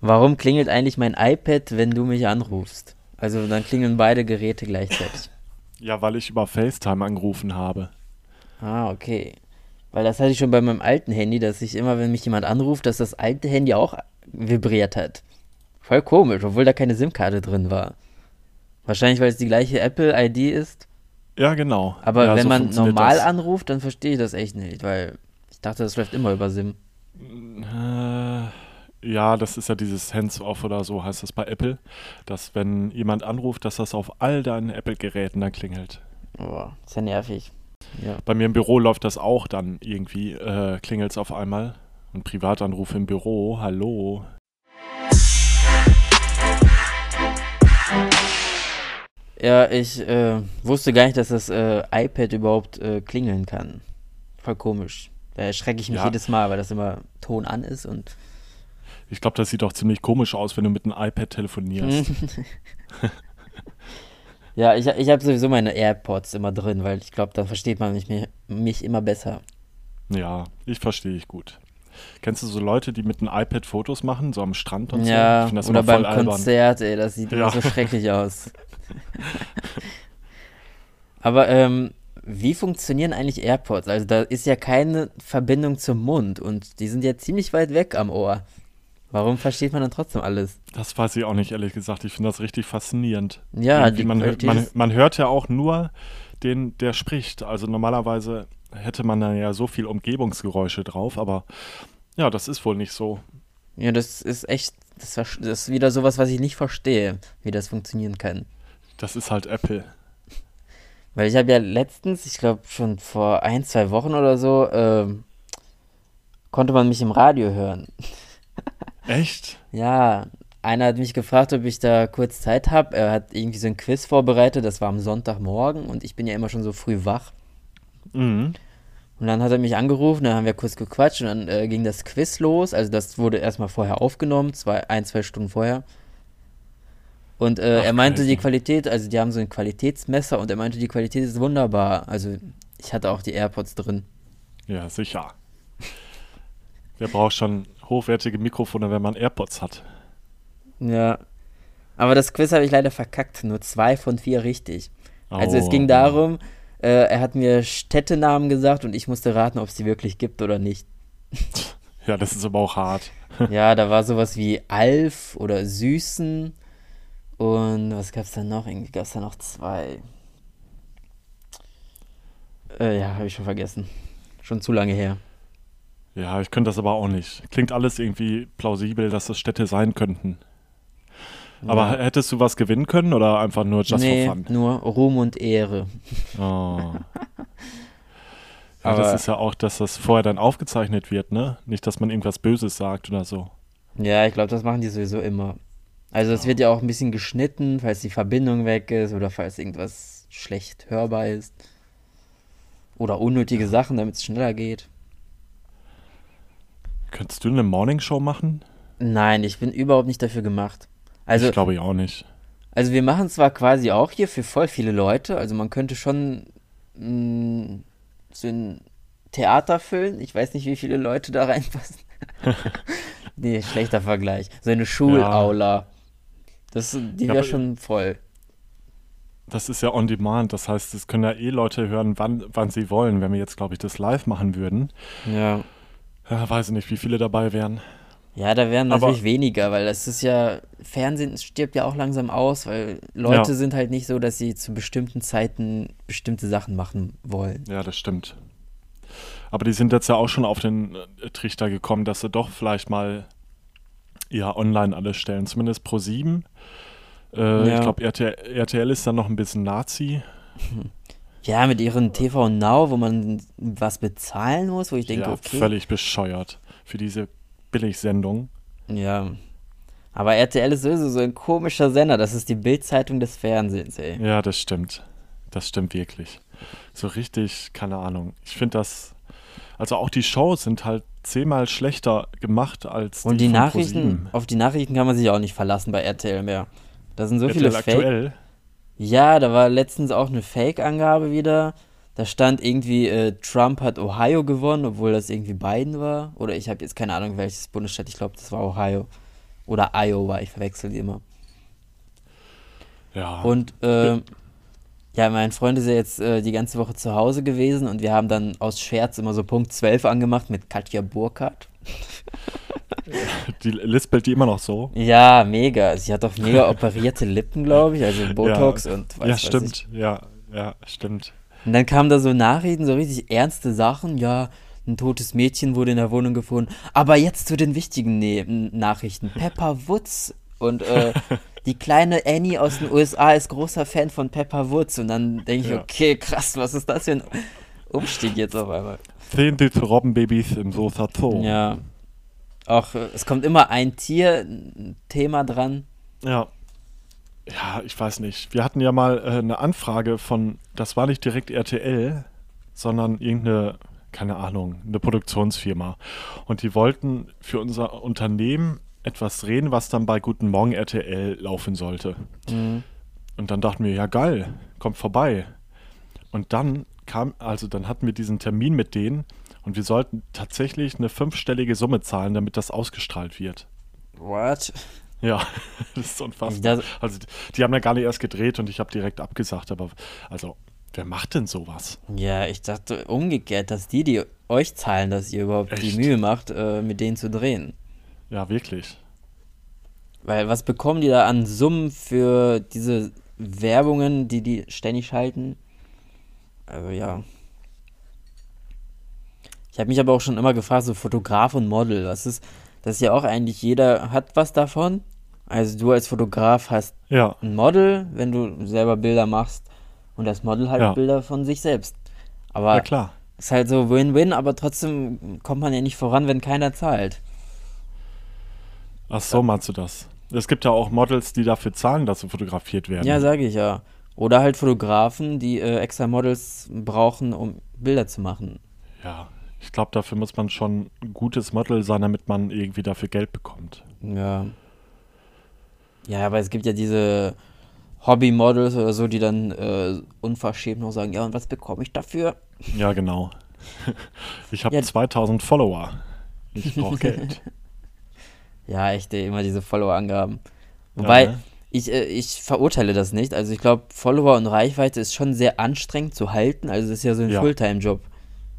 Warum klingelt eigentlich mein iPad, wenn du mich anrufst? Also dann klingeln beide Geräte gleichzeitig. Ja, weil ich über FaceTime angerufen habe. Ah, okay. Weil das hatte ich schon bei meinem alten Handy, dass ich immer, wenn mich jemand anruft, dass das alte Handy auch vibriert hat. Voll komisch, obwohl da keine SIM-Karte drin war. Wahrscheinlich, weil es die gleiche Apple-ID ist. Ja, genau. Aber ja, wenn so man normal das. anruft, dann verstehe ich das echt nicht, weil ich dachte, das läuft immer über SIM. Äh, ja, das ist ja dieses Hands-off oder so heißt das bei Apple, dass wenn jemand anruft, dass das auf all deinen Apple-Geräten dann klingelt. Boah, ist ja nervig. Ja. Bei mir im Büro läuft das auch dann irgendwie, äh, klingelt es auf einmal. Und Privatanruf im Büro, hallo. Ja, ich äh, wusste gar nicht, dass das äh, iPad überhaupt äh, klingeln kann. Voll komisch. Da erschrecke ich mich Ja. jedes Mal, weil das immer Ton an ist und. Ich glaube, das sieht doch ziemlich komisch aus, wenn du mit einem iPad telefonierst. ja, ich, ich habe sowieso meine AirPods immer drin, weil ich glaube, da versteht man mich, mich immer besser. Ja, ich verstehe ich gut. Kennst du so Leute, die mit einem iPad Fotos machen, so am Strand und so? Ja, find das oder beim albern. Konzert, ey, das sieht Ja. immer so schrecklich aus. Aber ähm, wie funktionieren eigentlich AirPods? Also da ist ja keine Verbindung zum Mund und die sind ja ziemlich weit weg am Ohr. Warum versteht man dann trotzdem alles? Das weiß ich auch nicht, ehrlich gesagt. Ich finde das richtig faszinierend. Ja, die man, hört, man, man hört ja auch nur den, der spricht. Also normalerweise hätte man dann ja so viel Umgebungsgeräusche drauf, aber ja, das ist wohl nicht so. Ja, das ist echt, das, ist wieder sowas, was ich nicht verstehe, wie das funktionieren kann. Das ist halt Apple. Weil ich habe ja letztens, ich glaube schon vor ein, zwei Wochen oder so, ähm, konnte man mich im Radio hören. Echt? Ja, einer hat mich gefragt, ob ich da kurz Zeit habe. Er hat irgendwie so ein Quiz vorbereitet, das war am Sonntagmorgen und ich bin ja immer schon so früh wach. Mhm. Und dann hat er mich angerufen, dann haben wir kurz gequatscht und dann äh, ging das Quiz los. Also das wurde erstmal vorher aufgenommen, zwei, ein, zwei Stunden vorher. Und äh, Ach, er meinte, die Qualität, also die haben so ein Qualitätsmesser und er meinte, die Qualität ist wunderbar. Also ich hatte auch die AirPods drin. Ja, sicher. Wer braucht schon hochwertige Mikrofone, wenn man AirPods hat? Ja. Aber das Quiz habe ich leider verkackt. Nur zwei von vier richtig. Also es Oh. ging darum, äh, er hat mir Städtenamen gesagt und ich musste raten, ob es die wirklich gibt oder nicht. Ja, das ist aber auch hart. ja, da war sowas wie Alf oder Süßen. Und was gab's da noch? Irgendwie gab's da noch zwei. Äh, ja, habe ich schon vergessen. Schon zu lange her. Ja, ich könnte das aber auch nicht. Klingt alles irgendwie plausibel, dass das Städte sein könnten. Aber Ja. hättest du was gewinnen können oder einfach nur just nee, for fun? nur Ruhm und Ehre. Oh. Ja, das ist ja auch, dass das vorher dann aufgezeichnet wird, ne? Nicht, dass man irgendwas Böses sagt oder so. Ja, ich glaube, das machen die sowieso immer. Also es wird ja auch ein bisschen geschnitten, falls die Verbindung weg ist oder falls irgendwas schlecht hörbar ist. Oder unnötige Sachen, damit es schneller geht. Könntest du eine Morningshow machen? Nein, ich bin überhaupt nicht dafür gemacht. Also, ich glaube ich auch nicht. also wir machen zwar quasi auch hier für voll viele Leute, also man könnte schon mh, so ein Theater füllen. Ich weiß nicht, wie viele Leute da reinpassen. nee, schlechter Vergleich. So eine Schulaula. Das, die Ja, wäre schon voll. Das ist ja on demand. Das heißt, es können ja eh Leute hören, wann, wann sie wollen. Wenn wir jetzt, glaube ich, das live machen würden, Ja. Ja, weiß ich nicht, wie viele dabei wären. Ja, da wären Aber- natürlich weniger, weil das ist ja, Fernsehen stirbt ja auch langsam aus, weil Leute Ja. sind halt nicht so, dass sie zu bestimmten Zeiten bestimmte Sachen machen wollen. Ja, das stimmt. Aber die sind jetzt ja auch schon auf den äh, Trichter gekommen, dass sie doch vielleicht mal ja online alles stellen. Zumindest pro 7. Äh, Ja. Ich glaube, RTL, RTL ist dann noch ein bisschen Nazi. Ja, mit ihren TV Now, wo man was bezahlen muss, wo ich denke, ja, okay. völlig bescheuert für diese Billigsendung. Ja. Aber RTL ist sowieso so ein komischer Sender, das ist die Bildzeitung des Fernsehens, ey. Ja, das stimmt. Das stimmt wirklich. So richtig, keine Ahnung. Ich finde das. Also auch die Shows sind halt zehnmal schlechter gemacht als Und die Nachrichten, auf die Nachrichten kann man sich auch nicht verlassen bei RTL mehr. Da sind so RTL viele Fake. aktuell. Ja, da war letztens auch eine Fake-Angabe wieder. Da stand irgendwie, äh, Trump hat Ohio gewonnen, obwohl das irgendwie Biden war. Oder ich habe jetzt keine Ahnung, welches Bundesstaat. Ich glaube, das war Ohio. Oder Iowa, ich verwechsel die immer. Ja. Und äh, ja, mein Freund ist ja jetzt äh, die ganze Woche zu Hause gewesen und wir haben dann aus Scherz immer so Punkt 12 angemacht mit Katja Burkhardt. die lispelt die immer noch so. Ja, mega. Sie hat doch mega operierte Lippen, glaube ich, also Botox ja. und weiß Ja, stimmt. Ich. Ja, ja, stimmt. Und dann kamen da so Nachrichten, so richtig ernste Sachen. Ja, ein totes Mädchen wurde in der Wohnung gefunden. Aber jetzt zu den wichtigen ne Nachrichten. Pepper Woods und äh, die kleine Annie aus den USA ist großer Fan von Pepper Woods. Und dann denke ich, ja. okay, krass, was ist das für ein Umstieg jetzt auf einmal? Zehn süße Robbenbabys im Sosa Zoo. Ja. Auch, es kommt immer ein Tier-Thema dran. Ja. Ja, ich weiß nicht. Wir hatten ja mal äh, eine Anfrage von, das war nicht direkt RTL, sondern irgendeine, keine Ahnung, eine Produktionsfirma. Und die wollten für unser Unternehmen etwas drehen, was dann bei Guten Morgen RTL laufen sollte. Mhm. Und dann dachten wir, ja geil, kommt vorbei. Und dann kam, also dann hatten wir diesen Termin mit denen und wir sollten tatsächlich eine fünfstellige Summe zahlen, damit das ausgestrahlt wird. What? Ja, das ist unfassbar. Das also die haben ja gar nicht erst gedreht und ich habe direkt abgesagt, aber also wer macht denn sowas? Ja, ich dachte umgekehrt, dass die, die euch zahlen, dass ihr überhaupt Echt? die Mühe macht, äh, mit denen zu drehen. Ja, wirklich. Weil was bekommen die da an Summen für diese Werbungen, die die ständig schalten? Also ja. Ich habe mich aber auch schon immer gefragt, so Fotograf und Model, was ist, das ist ja auch eigentlich jeder hat was davon. Also du als Fotograf hast ja. ein Model, wenn du selber Bilder machst und das Model halt ja. Bilder von sich selbst. Aber ja, klar. ist halt so Win-Win, aber trotzdem kommt man ja nicht voran, wenn keiner zahlt. Ach so, meinst du das? Es gibt ja auch Models, die dafür zahlen, dass sie fotografiert werden. Ja, sage ich ja. Oder halt Fotografen, die äh, extra Models brauchen, um Bilder zu machen. Ja, ich glaube, dafür muss man schon ein gutes Model sein, damit man irgendwie dafür Geld bekommt. Ja. Ja, aber es gibt ja diese Hobby-Models oder so, die dann äh, unverschämt noch sagen, ja, und was bekomme ich dafür? Ja, genau. Ich habe ja. 2000 Follower. Ich brauche Geld. Ja, echt, immer diese Follower-Angaben. Wobei, ja, ne? Ich, äh, ich verurteile das nicht. Also ich glaube, Follower und Reichweite ist schon sehr anstrengend zu halten. Also es ist ja so ein ja. Fulltime-Job.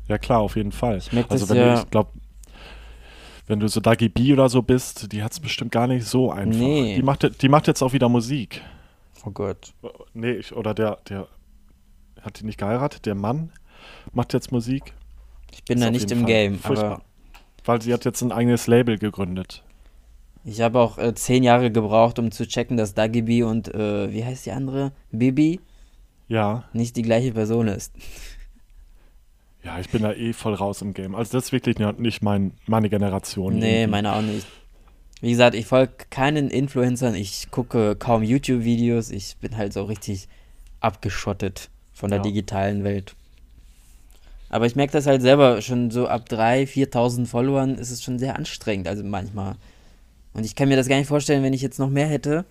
Ja klar, auf jeden Fall. Ich also wenn ja du, ich glaube, wenn du so Dagi B oder so bist, die hat es bestimmt gar nicht so einfach. Nee. Die macht, die macht jetzt auch wieder Musik. Oh Gott. Nee, ich, oder der, der hat die nicht geheiratet, der Mann macht jetzt Musik. Ich bin da nicht im Fall Game, aber weil sie hat jetzt ein eigenes Label gegründet. Ich habe auch äh, zehn Jahre gebraucht, um zu checken, dass Dagibi und, äh, wie heißt die andere? Bibi? Ja. Nicht die gleiche Person ist. Ja, ich bin da eh voll raus im Game. Also das ist wirklich nicht mein, meine Generation. Nee, irgendwie. meine auch nicht. Wie gesagt, ich folge keinen Influencern, ich gucke kaum YouTube-Videos, ich bin halt so richtig abgeschottet von der ja. digitalen Welt. Aber ich merke das halt selber, schon so ab 3.000, 4.000 Followern ist es schon sehr anstrengend, also manchmal. Und ich kann mir das gar nicht vorstellen, wenn ich jetzt noch mehr hätte.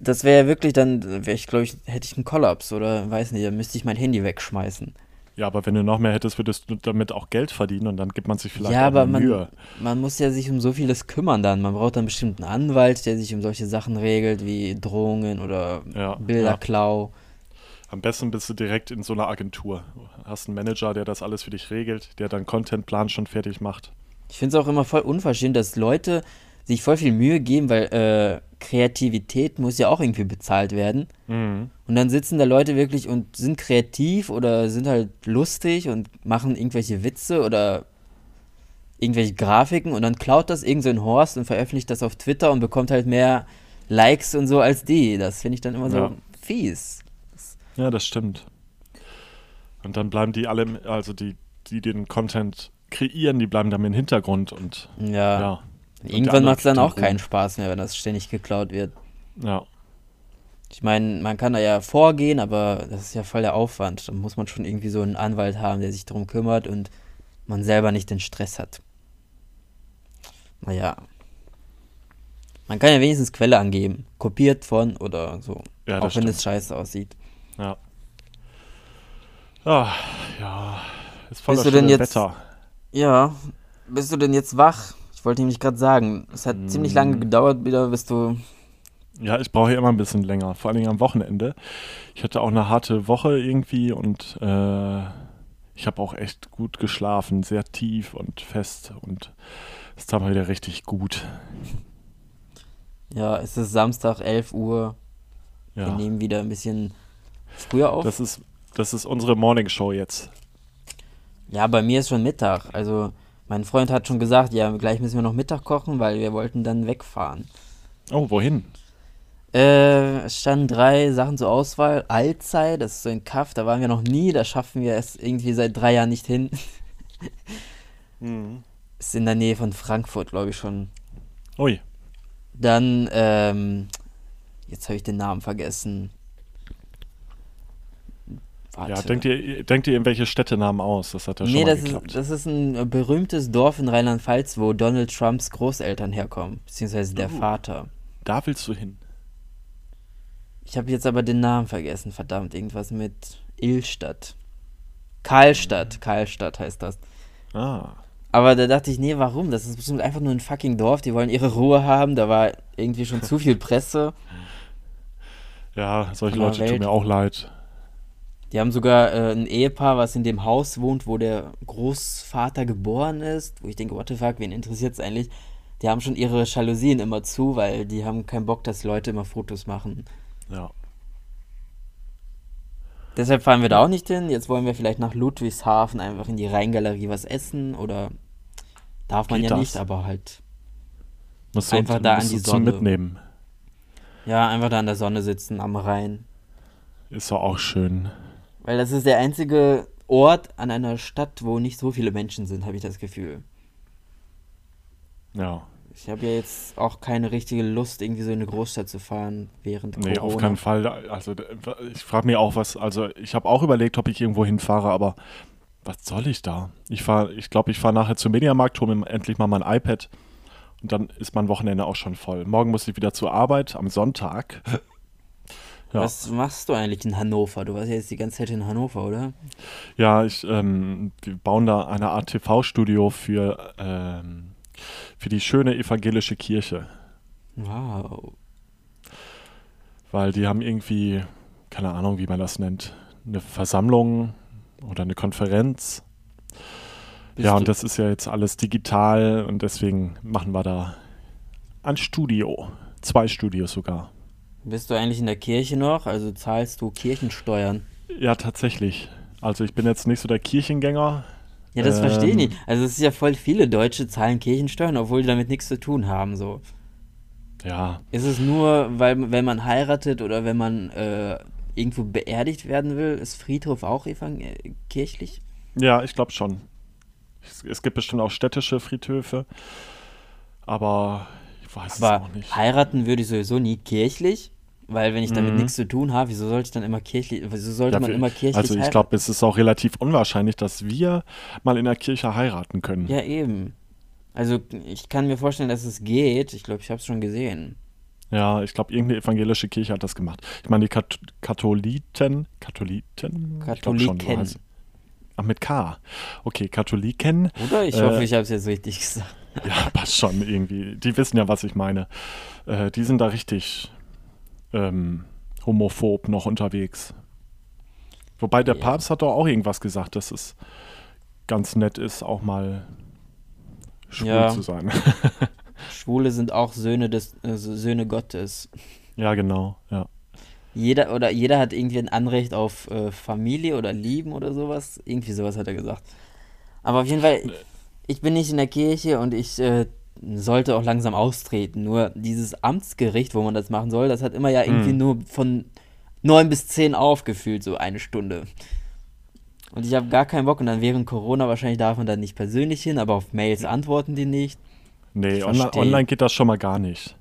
Das wäre ja wirklich, dann wäre ich, glaube ich, hätte ich einen Kollaps oder weiß nicht, dann müsste ich mein Handy wegschmeißen. Ja, aber wenn du noch mehr hättest, würdest du damit auch Geld verdienen und dann gibt man sich vielleicht ja, aber man, Mühe. man muss ja sich um so vieles kümmern dann. Man braucht dann bestimmt einen Anwalt, der sich um solche Sachen regelt, wie Drohungen oder ja, Bilderklau. Ja. Am besten bist du direkt in so einer Agentur. Hast einen Manager, der das alles für dich regelt, der deinen Contentplan schon fertig macht. Ich finde es auch immer voll unverschämt, dass Leute sich voll viel Mühe geben, weil äh, Kreativität muss ja auch irgendwie bezahlt werden. Mhm. Und dann sitzen da Leute wirklich und sind kreativ oder sind halt lustig und machen irgendwelche Witze oder irgendwelche Grafiken und dann klaut das irgend so ein Horst und veröffentlicht das auf Twitter und bekommt halt mehr Likes und so als die. Das finde ich dann immer so ja. fies. Ja, das stimmt. Und dann bleiben die alle, also die, die den Content kreieren, die bleiben dann im Hintergrund und ja. ja. Irgendwann macht es dann auch keinen Spaß mehr, wenn das ständig geklaut wird. Ja. Ich meine, man kann da ja vorgehen, aber das ist ja voll der Aufwand. Da muss man schon irgendwie so einen Anwalt haben, der sich darum kümmert und man selber nicht den Stress hat. Naja. Man kann ja wenigstens Quelle angeben. Kopiert von oder so. Ja, auch wenn stimmt. es scheiße aussieht. Ja. Ah, ja. Ist voll Bist du denn jetzt, Wetter. Ja. Bist du denn jetzt wach? Ich wollte nämlich gerade sagen, es hat mm. ziemlich lange gedauert, wieder bis du. Ja, ich brauche immer ein bisschen länger, vor allem am Wochenende. Ich hatte auch eine harte Woche irgendwie und äh, ich habe auch echt gut geschlafen, sehr tief und fest und es tat mir wieder richtig gut. Ja, es ist Samstag, 11 Uhr. Ja. Wir nehmen wieder ein bisschen früher auf. Das ist, das ist unsere Morning Show jetzt. Ja, bei mir ist schon Mittag. Also mein Freund hat schon gesagt, ja, gleich müssen wir noch Mittag kochen, weil wir wollten dann wegfahren. Oh, wohin? Äh, es standen drei Sachen zur Auswahl. Alzey, das ist so ein Kaff, da waren wir noch nie, da schaffen wir es irgendwie seit drei Jahren nicht hin. mhm. Ist in der Nähe von Frankfurt, glaube ich schon. Ui. Dann, ähm, jetzt habe ich den Namen vergessen. Warte. Ja, denkt ihr, denkt ihr irgendwelche Städtenamen aus? Das hat ja schon nee, mal das geklappt. Ist, das ist ein berühmtes Dorf in Rheinland-Pfalz, wo Donald Trumps Großeltern herkommen, beziehungsweise der uh, Vater. Da willst du hin. Ich habe jetzt aber den Namen vergessen, verdammt, irgendwas mit Illstadt. Karlstadt, mhm. Karlstadt heißt das. Ah. Aber da dachte ich, nee, warum? Das ist bestimmt einfach nur ein fucking Dorf, die wollen ihre Ruhe haben, da war irgendwie schon zu viel Presse. Ja, solche Leute Welt. tun mir auch leid. Die haben sogar äh, ein Ehepaar, was in dem Haus wohnt, wo der Großvater geboren ist, wo ich denke, what the fuck, wen interessiert es eigentlich? Die haben schon ihre Jalousien immer zu, weil die haben keinen Bock, dass Leute immer Fotos machen. Ja. Deshalb fahren wir da auch nicht hin. Jetzt wollen wir vielleicht nach Ludwigshafen einfach in die Rheingalerie was essen oder darf man Geht ja das? nicht, aber halt musst einfach du, da an die Sonne mitnehmen. Ja, einfach da an der Sonne sitzen am Rhein. Ist doch auch schön. Weil das ist der einzige Ort an einer Stadt, wo nicht so viele Menschen sind, habe ich das Gefühl. Ja, ich habe ja jetzt auch keine richtige Lust, irgendwie so in eine Großstadt zu fahren während nee, Corona. Nee, auf keinen Fall. Also ich frage mich auch, was, also ich habe auch überlegt, ob ich irgendwo hinfahre, aber was soll ich da? Ich fahre, ich glaube, ich fahre nachher zum Mediamarkt, hole mir endlich mal mein iPad und dann ist mein Wochenende auch schon voll. Morgen muss ich wieder zur Arbeit am Sonntag. Ja. Was machst du eigentlich in Hannover? Du warst ja jetzt die ganze Zeit in Hannover, oder? Ja, ich, ähm, wir bauen da eine Art TV-Studio für ähm, für die schöne evangelische Kirche. Wow. Weil die haben irgendwie, keine Ahnung, wie man das nennt, eine Versammlung oder eine Konferenz. Bist ja, und das ist ja jetzt alles digital und deswegen machen wir da ein Studio. Zwei Studios sogar. Bist du eigentlich in der Kirche noch? Also zahlst du Kirchensteuern? Ja, tatsächlich. Also ich bin jetzt nicht so der Kirchengänger. Ja, das ähm, verstehe ich nicht. Also es ist ja voll viele Deutsche zahlen Kirchensteuern, obwohl die damit nichts zu tun haben. So. Ja. Ist es nur, weil wenn man heiratet oder wenn man äh, irgendwo beerdigt werden will, ist Friedhof auch kirchlich? Ja, ich glaube schon. Es, es, gibt bestimmt auch städtische Friedhöfe, aber ich weiß aber es auch nicht. Heiraten würde ich sowieso nie kirchlich. Weil wenn ich damit mhm. nichts zu tun habe, wieso sollte ich dann immer kirchlich, wieso sollte ja, man immer kirchlich Also ich glaube, es ist auch relativ unwahrscheinlich, dass wir mal in der Kirche heiraten können. Ja, eben. Also ich kann mir vorstellen, dass es geht. Ich glaube, ich habe es schon gesehen. Ja, ich glaube, irgendeine evangelische Kirche hat das gemacht. Ich meine, die Kat Katholiten, Katholiten? Katholiken. Ich Ach, mit K. Okay, Katholiken. Oder? Ich äh, hoffe, ich habe es jetzt richtig gesagt. Ja, passt schon irgendwie. Die wissen ja, was ich meine. Äh, die sind da richtig ähm, homophob noch unterwegs. Wobei der ja. Papst hat doch auch irgendwas gesagt, dass es ganz nett ist, auch mal schwul ja. zu sein. Schwule sind auch Söhne des äh, Söhne Gottes. Ja, genau, ja. Jeder oder jeder hat irgendwie ein Anrecht auf äh, Familie oder Lieben oder sowas. Irgendwie sowas hat er gesagt. Aber auf jeden Fall, ich bin nicht in der Kirche und ich äh, sollte auch langsam austreten. Nur dieses Amtsgericht, wo man das machen soll, das hat immer ja irgendwie mhm. nur von neun bis zehn aufgefühlt, so eine Stunde. Und ich habe gar keinen Bock. Und dann während Corona wahrscheinlich darf man dann nicht persönlich hin, aber auf Mails antworten die nicht. Nee, online, online, geht das schon mal gar nicht.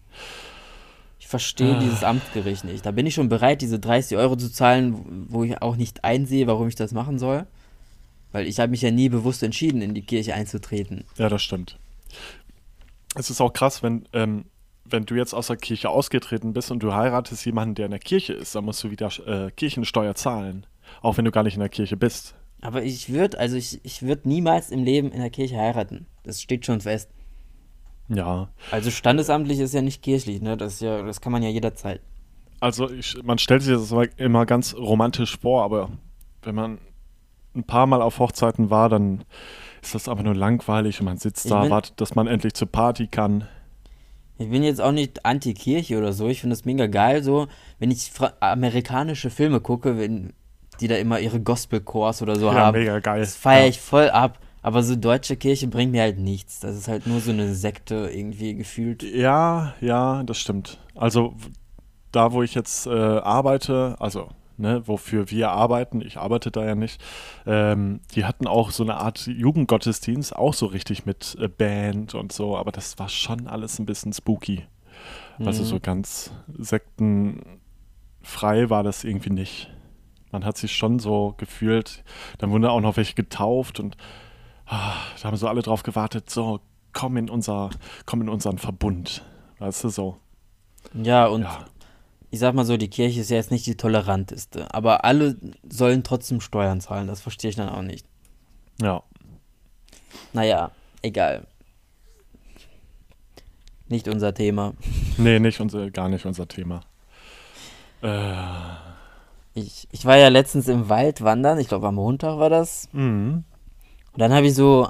Ich verstehe ah. dieses Amtsgericht nicht. Da bin ich schon bereit, diese 30 Euro zu zahlen, wo ich auch nicht einsehe, warum ich das machen soll. Weil ich habe mich ja nie bewusst entschieden, in die Kirche einzutreten. Ja, das stimmt es ist auch krass, wenn, ähm, wenn du jetzt aus der Kirche ausgetreten bist und du heiratest jemanden, der in der Kirche ist, dann musst du wieder äh, Kirchensteuer zahlen. Auch wenn du gar nicht in der Kirche bist. Aber ich würde, also ich, ich würde niemals im Leben in der Kirche heiraten. Das steht schon fest. Ja. Also standesamtlich ist ja nicht kirchlich, ne? Das ja, das kann man ja jederzeit. Also ich, man stellt sich das immer ganz romantisch vor, aber wenn man ein paar Mal auf Hochzeiten war, dann ist das aber nur langweilig und man sitzt Ich da, wartet, dass man endlich zur Party kann. Ich bin jetzt auch nicht anti-Kirche oder so. Ich finde das mega geil, so, wenn ich amerikanische Filme gucke, wenn die da immer ihre Gospel-Chors oder so Ja, haben. mega geil. Das feiere Ja. ich voll ab. Aber so deutsche Kirche bringt mir halt nichts. Das ist halt nur so eine Sekte irgendwie gefühlt. Ja, ja, das stimmt. Also da, wo ich jetzt äh, arbeite, also ne, wofür wir arbeiten, ich arbeite da ja nicht, ähm, die hatten auch so eine Art Jugendgottesdienst, auch so richtig mit äh, Band und so, aber das war schon alles ein bisschen spooky. Also Mhm. so ganz sektenfrei war das irgendwie nicht. Man hat sich schon so gefühlt, dann wurden auch noch welche getauft und ah, da haben so alle drauf gewartet, so komm in unser, komm in unseren Verbund. Weißt du so? Ja, und Ja. Ich sag mal so, die Kirche ist ja jetzt nicht die toleranteste. Aber alle sollen trotzdem Steuern zahlen. Das verstehe ich dann auch nicht. Ja. Naja, egal. Nicht unser Thema. Nee, nicht unser, gar nicht unser Thema. Äh, Ich, ich war ja letztens im Wald wandern. Ich glaube, am Montag war das. mhm. Und dann habe ich so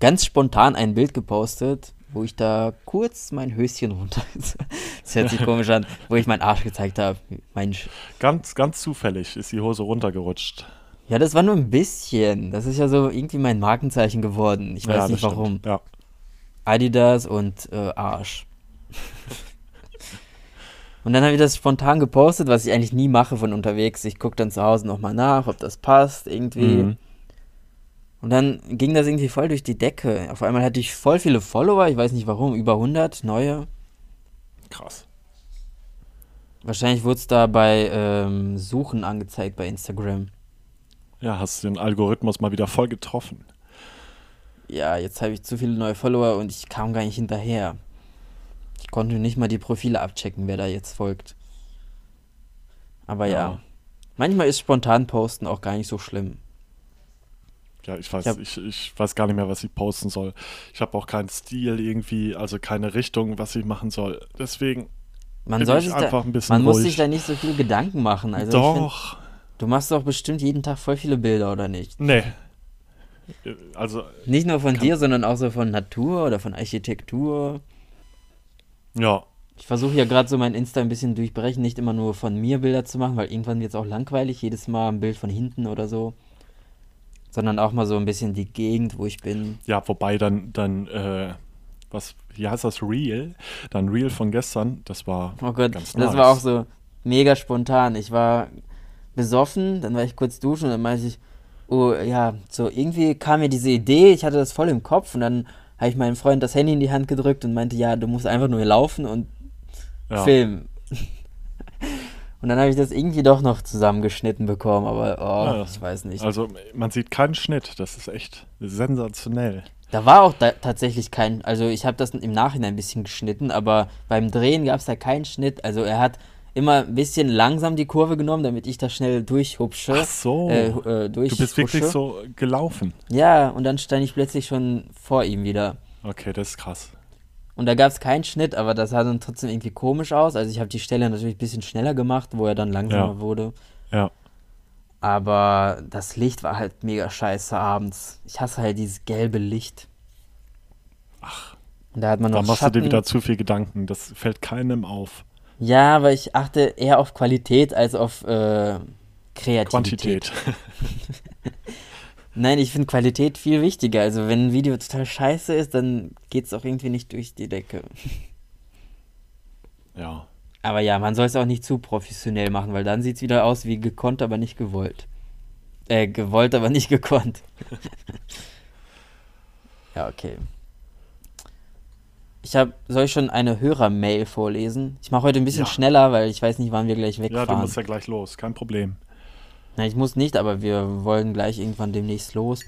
ganz spontan ein Bild gepostet, wo ich da kurz mein Höschen runter. das hört sich komisch an, wo ich meinen Arsch gezeigt habe. Mein Sch Ganz, ganz zufällig ist die Hose runtergerutscht. ja, das war nur ein bisschen. Das ist ja so irgendwie mein Markenzeichen geworden. Ich weiß ja, nicht warum. Ja. Adidas und äh, Arsch. und dann habe ich das spontan gepostet, was ich eigentlich nie mache von unterwegs. Ich gucke dann zu Hause nochmal nach, ob das passt irgendwie. Mhm. Und dann ging das irgendwie voll durch die Decke. Auf einmal hatte ich voll viele Follower, ich weiß nicht warum, über 100 neue. Krass. Wahrscheinlich wurde es da bei ähm, Suchen angezeigt bei Instagram. Ja, hast den Algorithmus mal wieder voll getroffen. Ja, jetzt habe ich zu viele neue Follower und ich kam gar nicht hinterher. Ich konnte nicht mal die Profile abchecken, wer da jetzt folgt. Aber ja, Ja. manchmal ist spontan posten auch gar nicht so schlimm. Ja, ich weiß, Ich hab- ich, ich weiß gar nicht mehr, was ich posten soll. Ich habe auch keinen Stil irgendwie, also keine Richtung, was ich machen soll. Deswegen Man bin ich einfach da, ein bisschen man muss ruhig. sich da nicht so viel Gedanken machen. Also ich find, Doch. du machst doch bestimmt jeden Tag voll viele Bilder, oder nicht? Nee. Also, Nicht nur von dir, sondern auch so von Natur oder von Architektur. ja. Ich versuche ja gerade so mein Insta ein bisschen durchbrechen, nicht immer nur von mir Bilder zu machen, weil irgendwann wird es auch langweilig, jedes Mal ein Bild von hinten oder so. Sondern auch mal so ein bisschen die Gegend, wo ich bin. Ja, wobei dann, dann, äh, was, wie heißt das, Reel? Dann Reel von gestern, das war Oh Gott, ganz das nice. war auch so mega spontan. Ich war besoffen, dann war ich kurz duschen und dann meinte ich, oh ja, so irgendwie kam mir diese Idee, ich hatte das voll im Kopf und dann habe ich meinem Freund das Handy in die Hand gedrückt und meinte, ja, du musst einfach nur laufen und ja. filmen. Und dann habe ich das irgendwie doch noch zusammengeschnitten bekommen, aber oh, Ja. ich weiß nicht. Also, man sieht keinen Schnitt, das ist echt sensationell. Da war auch da tatsächlich kein, also ich habe das im Nachhinein ein bisschen geschnitten, aber beim Drehen gab es da keinen Schnitt. Also er hat immer ein bisschen langsam die Kurve genommen, damit ich da schnell durchhupsche. Ach so. Äh, äh, du bist wirklich durchhusche. so gelaufen. Ja, und dann stand ich plötzlich schon vor ihm wieder. Okay, das ist krass. Und da gab es keinen Schnitt, aber das sah dann trotzdem irgendwie komisch aus. Also ich habe die Stelle natürlich ein bisschen schneller gemacht, wo er dann langsamer Ja. wurde. Ja. Aber das Licht war halt mega scheiße abends. Ich hasse halt dieses gelbe Licht. Ach, Und da hat man da noch machst du Schatten. dir wieder zu viel Gedanken. Das fällt keinem auf. Ja, aber ich achte eher auf Qualität als auf äh, Kreativität. Quantität. Nein, ich finde Qualität viel wichtiger. Also wenn ein Video total scheiße ist, dann geht es auch irgendwie nicht durch die Decke. ja. Aber ja, man soll es auch nicht zu professionell machen, weil dann sieht es wieder aus wie gekonnt, aber nicht gewollt. Äh, gewollt, aber nicht gekonnt. ja, okay. Ich habe, soll ich schon eine Hörermail vorlesen? Ich mache heute ein bisschen Ja. schneller, weil ich weiß nicht, wann wir gleich Ja, du wegfahren. musst ja gleich los, kein Problem. Na, ich muss nicht, aber wir wollen gleich irgendwann demnächst los.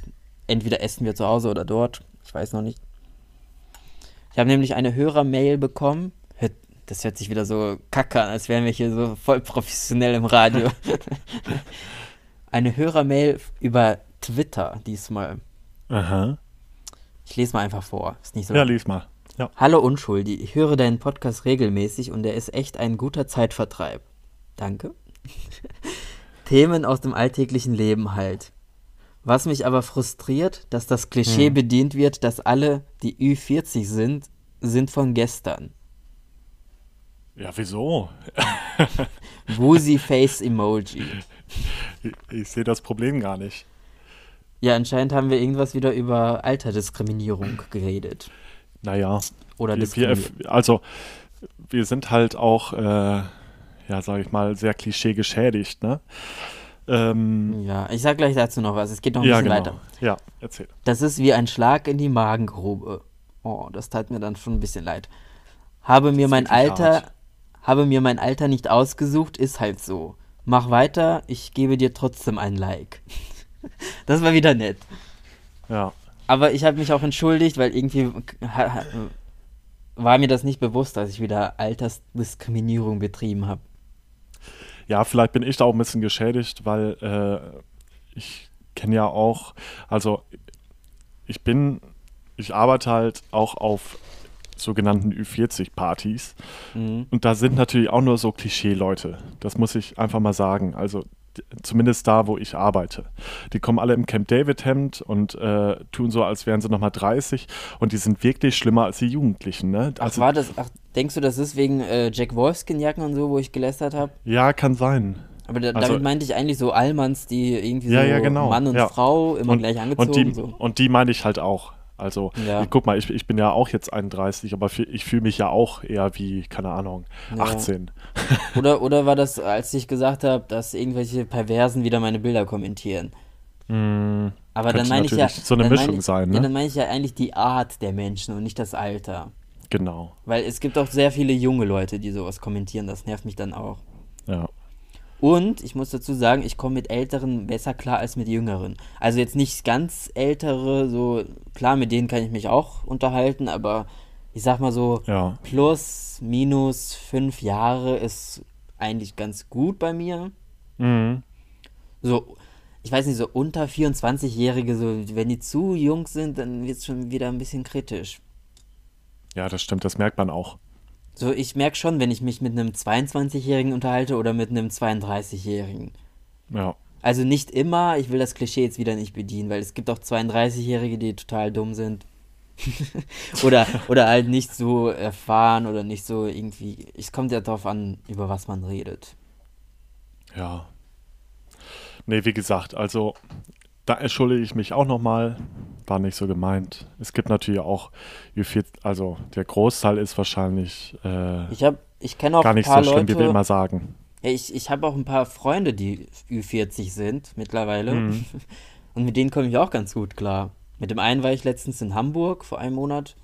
Entweder essen wir zu Hause oder dort. Ich weiß noch nicht. Ich habe nämlich eine Hörermail bekommen. Das hört sich wieder so kacke an, als wären wir hier so voll professionell im Radio. eine Hörermail über Twitter diesmal. Aha. Ich lese mal einfach vor. Ist nicht so. Ja, lies mal. Ja. Hallo Unschuldi, ich höre deinen Podcast regelmäßig und er ist echt ein guter Zeitvertreib. Danke. Themen aus dem alltäglichen Leben halt. Was mich aber frustriert, dass das Klischee Hm. bedient wird, dass alle, die Ü40 sind, sind von gestern. Ja, wieso? Woozy Face Emoji. Ich, ich sehe das Problem gar nicht. Ja, anscheinend haben wir irgendwas wieder über Alterdiskriminierung geredet. Naja, Oder wir, wir, also wir sind halt auch, äh, ja, sage ich mal, sehr klischee geschädigt, ne? Ähm, Ja, ich sag gleich dazu noch was. Es geht noch ein ja, bisschen genau. weiter. Ja, erzähl. Das ist wie ein Schlag in die Magengrube. Oh, das tat mir dann schon ein bisschen leid. Habe mir mein Alter, hart. habe mir mein Alter nicht ausgesucht, ist halt so. Mach weiter, ich gebe dir trotzdem ein Like. Das war wieder nett. Ja, Aber ich habe mich auch entschuldigt, weil irgendwie war mir das nicht bewusst, dass ich wieder Altersdiskriminierung betrieben habe. Ja, vielleicht bin ich da auch ein bisschen geschädigt, weil äh, ich kenne ja auch, also ich bin, ich arbeite halt auch auf sogenannten Ü40-Partys. Mhm. Und da sind natürlich auch nur so Klischee-Leute. Das muss ich einfach mal sagen. Also zumindest da, wo ich arbeite. Die kommen alle im Camp David-Hemd und äh, tun so, als wären sie nochmal 30. Und die sind wirklich schlimmer als die Jugendlichen. Ne? Ach, Also, war das, ach, denkst du, das ist wegen äh, Jack Wolfskin-Jacken und so, wo ich gelästert habe? ja, kann sein. Aber da, Also- damit meinte ich eigentlich so Allmanns, die irgendwie Ja, so ja, genau, Mann und ja. Frau immer Und, gleich angezogen. und, die, so. und die meine ich halt auch. Also, Ja. ich, guck mal, ich, ich bin ja auch jetzt 31, aber ich fühle mich ja auch eher wie, keine Ahnung, Ja. 18. Oder, oder war das, als ich gesagt habe, dass irgendwelche Perversen wieder meine Bilder kommentieren? Hm, Aber dann meine ich ja. so eine Mischung ich, sein, Ja, ne? dann meine ich ja eigentlich die Art der Menschen und nicht das Alter. genau, Weil es gibt auch sehr viele junge Leute, die sowas kommentieren. Das nervt mich dann auch. ja. Und ich muss dazu sagen, ich komme mit Älteren besser klar als mit Jüngeren. Also jetzt nicht ganz Ältere, so klar, mit denen kann ich mich auch unterhalten, aber ich sag mal so, Ja. plus, minus fünf Jahre ist eigentlich ganz gut bei mir. Mhm. So, ich weiß nicht, so unter 24-Jährige, so, wenn die zu jung sind, dann wird es schon wieder ein bisschen kritisch. Ja, das stimmt, das merkt man auch. So, ich merke schon, wenn ich mich mit einem 22-Jährigen unterhalte oder mit einem 32-Jährigen. Ja. Also nicht immer, ich will das Klischee jetzt wieder nicht bedienen, weil es gibt auch 32-Jährige, die total dumm sind. oder, oder halt nicht so erfahren oder nicht so irgendwie. Es kommt ja darauf an, über was man redet. Ja. Nee, wie gesagt, also da entschuldige ich mich auch nochmal. War nicht so gemeint. Es gibt natürlich auch, wie viel, also der Großteil ist wahrscheinlich äh, Ich habe, ich kenne auch gar ein nicht paar so schlimm, Leute. wie wir immer sagen. Ich ich habe auch ein paar Freunde, die Ü40 sind mittlerweile. Mhm. Und mit denen komme ich auch ganz gut klar. Mit dem einen war ich letztens in Hamburg vor einem Monat.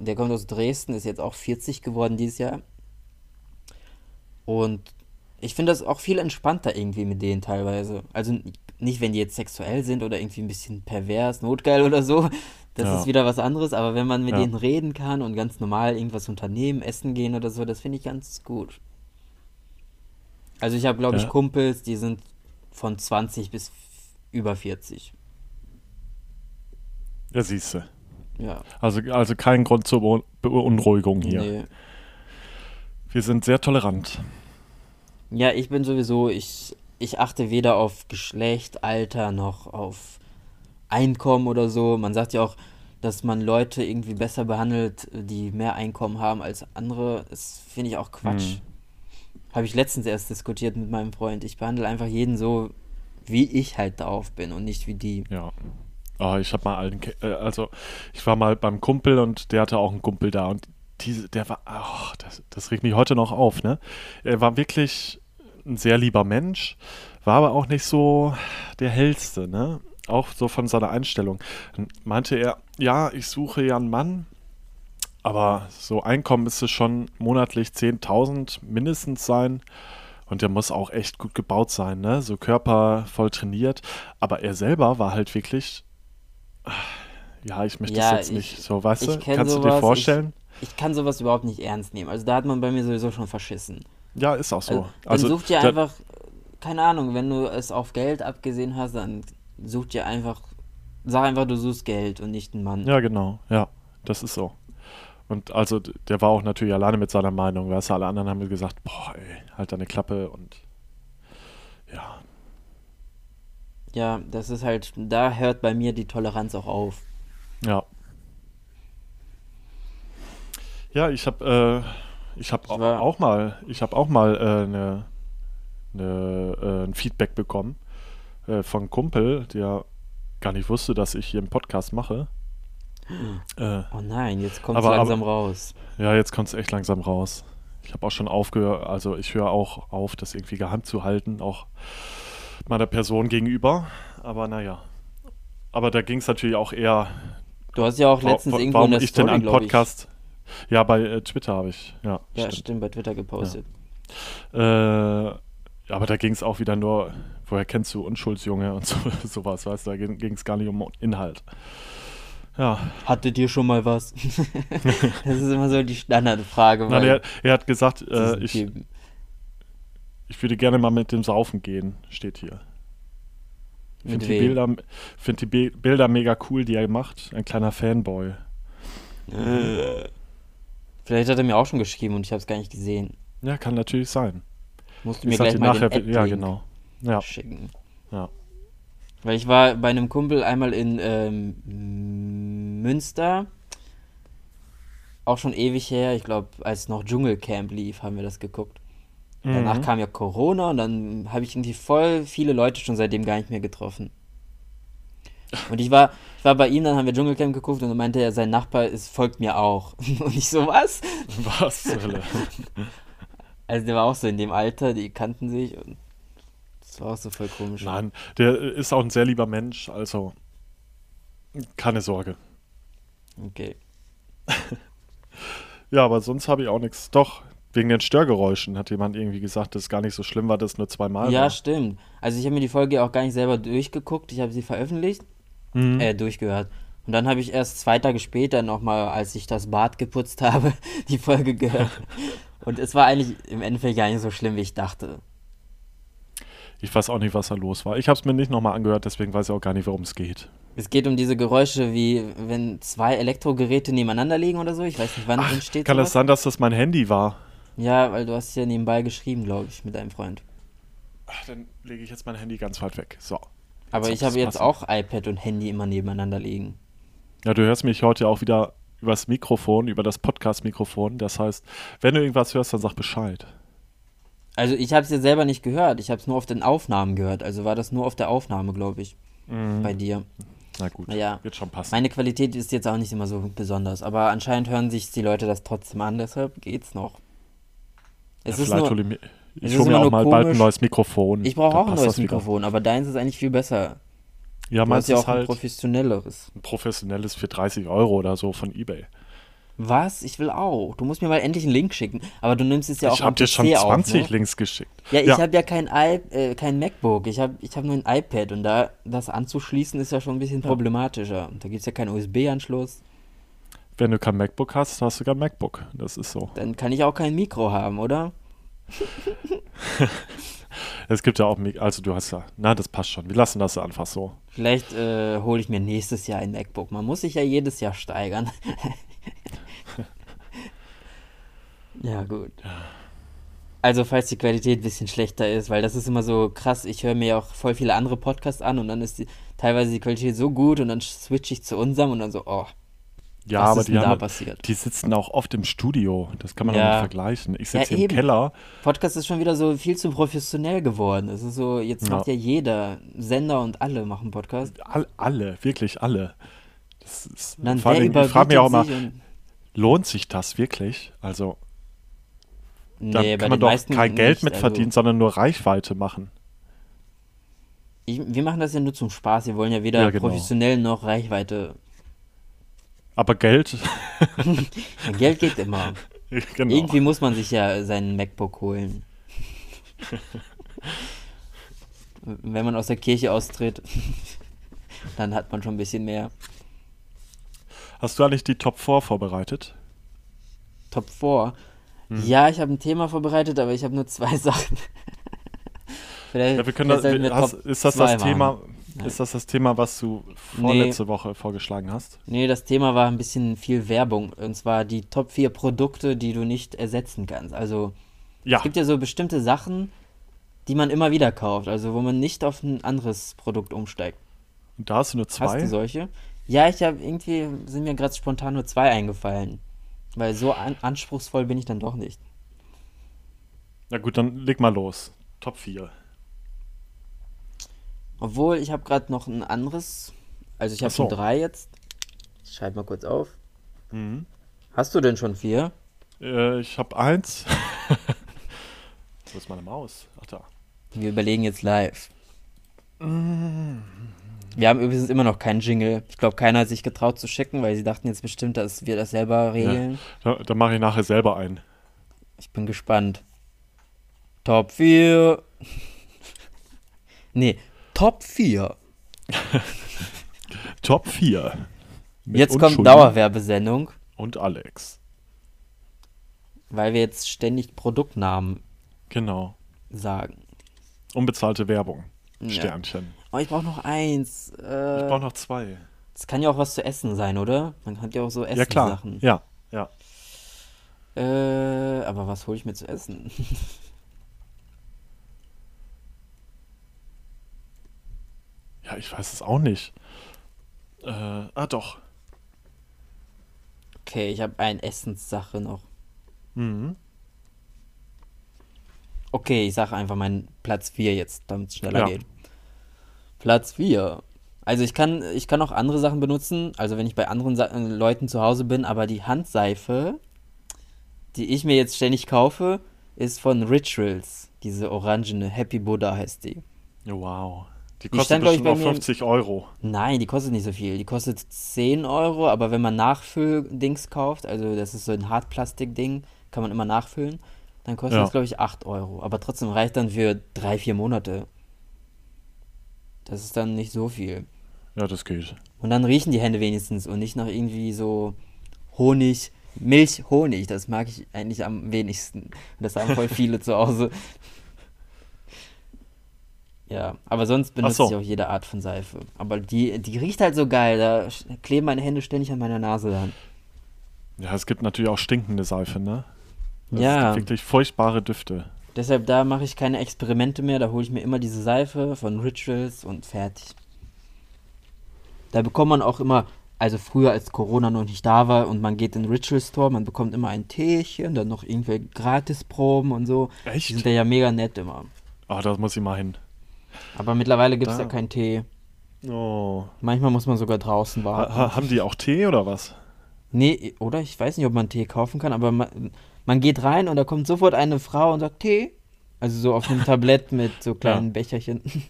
Der kommt aus Dresden, ist jetzt auch 40 geworden dieses Jahr. Und ich finde das auch viel entspannter irgendwie mit denen teilweise. Also nicht, wenn die jetzt sexuell sind oder irgendwie ein bisschen pervers, notgeil oder so. Das Ja. ist wieder was anderes. Aber wenn man mit Ja. denen reden kann und ganz normal irgendwas unternehmen, essen gehen oder so, das finde ich ganz gut. Also ich habe, glaube ich, Ja. Kumpels, die sind von 20 bis über 40. Ja, siehst du. Ja. Also, also kein Grund zur Beun- Beunruhigung hier. Nee. Wir sind sehr tolerant. Ja, ich bin sowieso, ich, ich achte weder auf Geschlecht, Alter noch auf Einkommen oder so. Man sagt ja auch, dass man Leute irgendwie besser behandelt, die mehr Einkommen haben als andere. Das finde ich auch Quatsch. Hm. Habe ich letztens erst diskutiert mit meinem Freund. Ich behandle einfach jeden so, wie ich halt drauf bin und nicht wie die. Ja. Ah, ich habe mal Ke- äh, also ich war mal beim Kumpel und der hatte auch einen Kumpel da und diese, der war, ach, das, das regt mich heute noch auf, ne? Er war wirklich ein sehr lieber Mensch, war aber auch nicht so der hellste, ne? Auch so von seiner Einstellung. Dann meinte er, ja, ich suche ja einen Mann, aber so Einkommen müsste schon monatlich 10.000 mindestens sein. Und der muss auch echt gut gebaut sein, ne? So körpervoll trainiert. Aber er selber war halt wirklich. Ja, ich möchte Ja, das jetzt ich- nicht so, weißt ich du? Kannst du sowas, dir ich- vorstellen? Ich kann sowas überhaupt nicht ernst nehmen. Also da hat man bei mir sowieso schon verschissen. Ja, ist auch so. Also, dann such dir einfach, keine Ahnung, wenn du es auf Geld abgesehen hast, dann such dir einfach, sag einfach, du suchst Geld und nicht einen Mann. Ja, genau. Ja, das ist so. Und also der war auch natürlich alleine mit seiner Meinung. Weißt du, alle anderen haben gesagt, boah, ey, halt deine Klappe und ja. Ja, das ist halt, da hört bei mir die Toleranz auch auf. Ja. Ja, ich habe äh, ich habe auch mal, ich habe auch mal äh, ne, ne, äh, ein Feedback bekommen äh, von einem Kumpel, der gar nicht wusste, dass ich hier einen Podcast mache. Äh, oh nein, jetzt kommt es langsam aber, raus. Ja, jetzt kommt es echt langsam raus. Ich habe auch schon aufgehört, also ich höre auch auf, das irgendwie geheim zu halten, auch meiner Person gegenüber. Aber naja. Aber da ging es natürlich auch eher. Du hast ja auch letztens irgendwo warum in der ich Story, denn einen Podcast. Ja, bei äh, Twitter habe ich. Ja, ja stimmt. stimmt. bei Twitter gepostet. Ja. Äh, aber da ging es auch wieder nur, woher kennst du Unschuldsjunge und so, sowas, weißt du, da ging es gar nicht um Inhalt. Ja. Hattet ihr schon mal was? das ist immer so die Standardfrage. Nein, er, er, hat gesagt, äh, ich, ich würde gerne mal mit dem Saufen gehen, steht hier. Ich finde die, Bilder, find die Bilder mega cool, die er macht. Ein kleiner Fanboy. Äh. Vielleicht hat er mir auch schon geschrieben und ich habe es gar nicht gesehen. Ja, kann natürlich sein. Musst du mir gleich mal nachher, den Ja, genau. Ja. schicken. Ja. Weil ich war bei einem Kumpel einmal in ähm, Münster. Auch schon ewig her. Ich glaube, als noch Dschungelcamp lief, haben wir das geguckt. Mhm. Danach kam ja Corona und dann habe ich irgendwie voll viele Leute schon seitdem gar nicht mehr getroffen. Und ich war, ich war bei ihm, dann haben wir Dschungelcamp geguckt und dann meinte er, sein Nachbar ist, folgt mir auch. Und ich so, was? Was? also der war auch so in dem Alter, die kannten sich und das war auch so voll komisch. Nein, der ist auch ein sehr lieber Mensch, also keine Sorge. Okay. ja, aber sonst habe ich auch nichts. Doch, wegen den Störgeräuschen hat jemand irgendwie gesagt, dass es gar nicht so schlimm war, dass es nur zweimal ja, war. Ja, stimmt. Also ich habe mir die Folge auch gar nicht selber durchgeguckt, ich habe sie veröffentlicht, mhm. äh, durchgehört. Und dann habe ich erst zwei Tage später nochmal, als ich das Bad geputzt habe, die Folge gehört. Und es war eigentlich im Endeffekt gar nicht so schlimm, wie ich dachte. Ich weiß auch nicht, was da los war. Ich habe es mir nicht nochmal angehört, deswegen weiß ich auch gar nicht, worum es geht. Es geht um diese Geräusche, wie wenn zwei Elektrogeräte nebeneinander liegen oder so. Ich weiß nicht, wann Ach, entsteht Kann sowas. das sein, dass das mein Handy war? Ja, weil du hast ja nebenbei geschrieben, glaube ich, mit deinem Freund. Ach, dann lege ich jetzt mein Handy ganz weit weg. So. Aber ich habe jetzt auch iPad und Handy immer nebeneinander liegen. Ja, du hörst mich heute auch wieder übers Mikrofon, über das Podcast-Mikrofon. Das heißt, wenn du irgendwas hörst, dann sag Bescheid. Also ich habe es ja selber nicht gehört. Ich habe es nur auf den Aufnahmen gehört. Also war das nur auf der Aufnahme, glaube ich. Mhm. Bei dir. Na gut, naja, wird schon passen. Meine Qualität ist jetzt auch nicht immer so besonders. Aber anscheinend hören sich die Leute das trotzdem an. Deshalb geht's noch. Es ja, ist nur, mir, ich hole mir auch mal komisch. bald ein neues Mikrofon. Ich brauche auch ein neues Mikrofon, aber deins ist eigentlich viel besser. Ja, meins ja ist halt ein professionelleres. Ein professionelles für 30 Euro oder so von EBay. Was? Ich will auch. Du musst mir mal endlich einen Link schicken. Aber du nimmst es ja auch Ich habe dir schon 20 auf, ne? Links geschickt. Ja, ich ja. habe ja kein, I äh, kein MacBook. Ich habe ich hab nur ein iPad. Und da das anzuschließen ist ja schon ein bisschen ja. problematischer. Da gibt es ja keinen USB-Anschluss. Wenn du kein MacBook hast, hast du kein MacBook. Das ist so. Dann kann ich auch kein Mikro haben, oder? es gibt ja auch, also du hast ja, na, das passt schon. Wir lassen das einfach so. Vielleicht äh, hole ich mir nächstes Jahr ein MacBook. Man muss sich ja jedes Jahr steigern. ja, gut. Also, falls die Qualität ein bisschen schlechter ist, weil das ist immer so krass. Ich höre mir ja auch voll viele andere Podcasts an und dann ist die, teilweise die Qualität so gut und dann switche ich zu unserem und dann so, oh, ja, Was aber die, haben, passiert? die sitzen auch oft im Studio. Das kann man ja. auch nicht vergleichen. Ich sitze ja, hier im Keller. Podcast ist schon wieder so viel zu professionell geworden. Es ist so, jetzt ja. macht ja jeder, Sender und alle machen Podcast. All, alle, wirklich alle. Das ist, Dann vor allem, ich frage mich auch mal, lohnt sich das wirklich? Also, da nee, kann man doch kein Geld nicht, mit verdienen, also, sondern nur Reichweite machen. Ich, wir machen das ja nur zum Spaß. Wir wollen ja weder ja, genau. professionell noch Reichweite aber Geld. Geld geht immer. Genau. Irgendwie muss man sich ja seinen MacBook holen. Wenn man aus der Kirche austritt, dann hat man schon ein bisschen mehr. Hast du eigentlich die Top 4 vorbereitet? Top 4? Hm. Ja, ich habe ein Thema vorbereitet, aber ich habe nur zwei Sachen. vielleicht, ja, wir können das, hast, ist das das Thema, Nein. Ist das das Thema, was du vorletzte Woche vorgeschlagen hast? Nee, das Thema war ein bisschen viel Werbung. Und zwar die Top 4 Produkte, die du nicht ersetzen kannst. Also, Ja, es gibt ja so bestimmte Sachen, die man immer wieder kauft. Also, wo man nicht auf ein anderes Produkt umsteigt. und da hast du nur Hast zwei. du solche? Ja, ich habe irgendwie, sind mir gerade spontan nur zwei eingefallen. Weil so an anspruchsvoll bin ich dann doch nicht. Na gut, dann leg mal los. Top 4. Obwohl, ich habe gerade noch ein anderes. Also, ich habe so. schon drei jetzt. Ich schreibe mal kurz auf. Mhm. Hast du denn schon vier? Äh, ich habe eins. Wo ist meine Maus? Ach da. Wir überlegen jetzt live. Mm. Wir haben übrigens immer noch keinen Jingle. Ich glaube, keiner hat sich getraut zu schicken, weil sie dachten jetzt bestimmt, dass wir das selber regeln. Da, da mache ich nachher selber ein. Ich bin gespannt. Top 4. nee, Top 4. Top 4. Mit Jetzt kommt Dauerwerbesendung, Und Alex. weil wir jetzt ständig Produktnamen Genau. sagen. Unbezahlte Werbung. Ja. Sternchen. Oh, ich brauche noch eins. Ich Äh, brauche noch zwei. das kann ja auch was zu essen sein, oder? Man hat ja auch so Ja, klar. Essenssachen. Ja, ja. Äh, aber was hole ich mir zu essen? Ja, ich weiß es auch nicht. Äh, ah, doch. Okay, ich habe eine Essenssache noch. Mhm. Okay, ich sage einfach meinen Platz 4 jetzt, damit es schneller Ja. geht. Platz 4. Also ich kann, ich kann auch andere Sachen benutzen, also wenn ich bei anderen Sa äh, Leuten zu Hause bin, aber die Handseife, die ich mir jetzt ständig kaufe, ist von Rituals. Diese orangene Happy Buddha heißt die. Wow. Die Die kostet ich, bestimmt im- 50 Euro. Nein, die kostet nicht so viel. Die kostet 10 Euro, aber wenn man Nachfülldings kauft, also das ist so ein Hartplastik-Ding, kann man immer nachfüllen, dann kostet Ja. das, glaube ich, 8 Euro. Aber trotzdem reicht dann für 3, 4 Monate. Das ist dann nicht so viel. Ja, das geht. Und dann riechen die Hände wenigstens und nicht nach irgendwie so Honig, Milch, Honig. Das mag ich eigentlich am wenigsten. Und das haben voll viele zu Hause. Ja, aber sonst benutze so. ich auch jede Art von Seife. Aber die, die riecht halt so geil. Da kleben meine Hände ständig an meiner Nase dann. Ja, es gibt natürlich auch stinkende Seife, ne? Es Ja. wirklich furchtbare Düfte. Deshalb, da mache ich keine Experimente mehr. Da hole ich mir immer diese Seife von Rituals und fertig. Da bekommt man auch immer, also früher als Corona noch nicht da war und man geht in den Ritual Store, man bekommt immer ein Teechen, dann noch irgendwelche Gratisproben und so. Die Echt? sind ja mega nett immer. Ah, da muss ich mal hin. Aber mittlerweile gibt es Da- ja keinen Tee. Oh. Manchmal muss man sogar draußen warten. ha, haben die auch Tee oder was? Nee, oder? Ich weiß nicht, ob man Tee kaufen kann, aber man, man geht rein und da kommt sofort eine Frau und sagt Tee. Also so auf einem Tablett mit so kleinen Becherchen. Ja,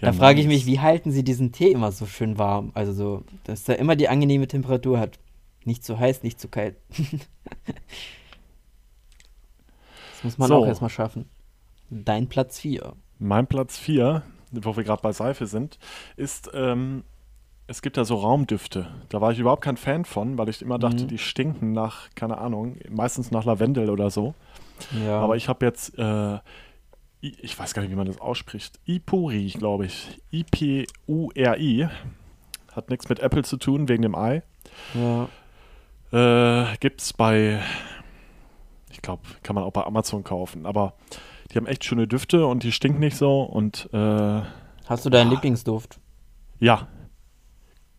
da frage ich mich, wie halten sie diesen Tee immer so schön warm? Also so, dass er immer die angenehme Temperatur hat. Nicht zu heiß, nicht zu kalt. das muss man So. auch erstmal schaffen. Dein Platz 4. Mein Platz 4, wo wir gerade bei Seife sind, ist, ähm, es gibt ja so Raumdüfte. Da war ich überhaupt kein Fan von, weil ich immer dachte, Mhm. die stinken nach, keine Ahnung, meistens nach Lavendel oder so. Ja. Aber ich habe jetzt, äh, ich weiß gar nicht, wie man das ausspricht. Ipuri, glaube ich. I-P-U-R-I. Hat nichts mit Apple zu tun, wegen dem Ei. ja. Äh, gibt's bei, ich glaube, kann man auch bei Amazon kaufen. Aber die haben echt schöne Düfte und die stinken nicht so. Und äh, Hast du deinen Ah. Lieblingsduft? ja,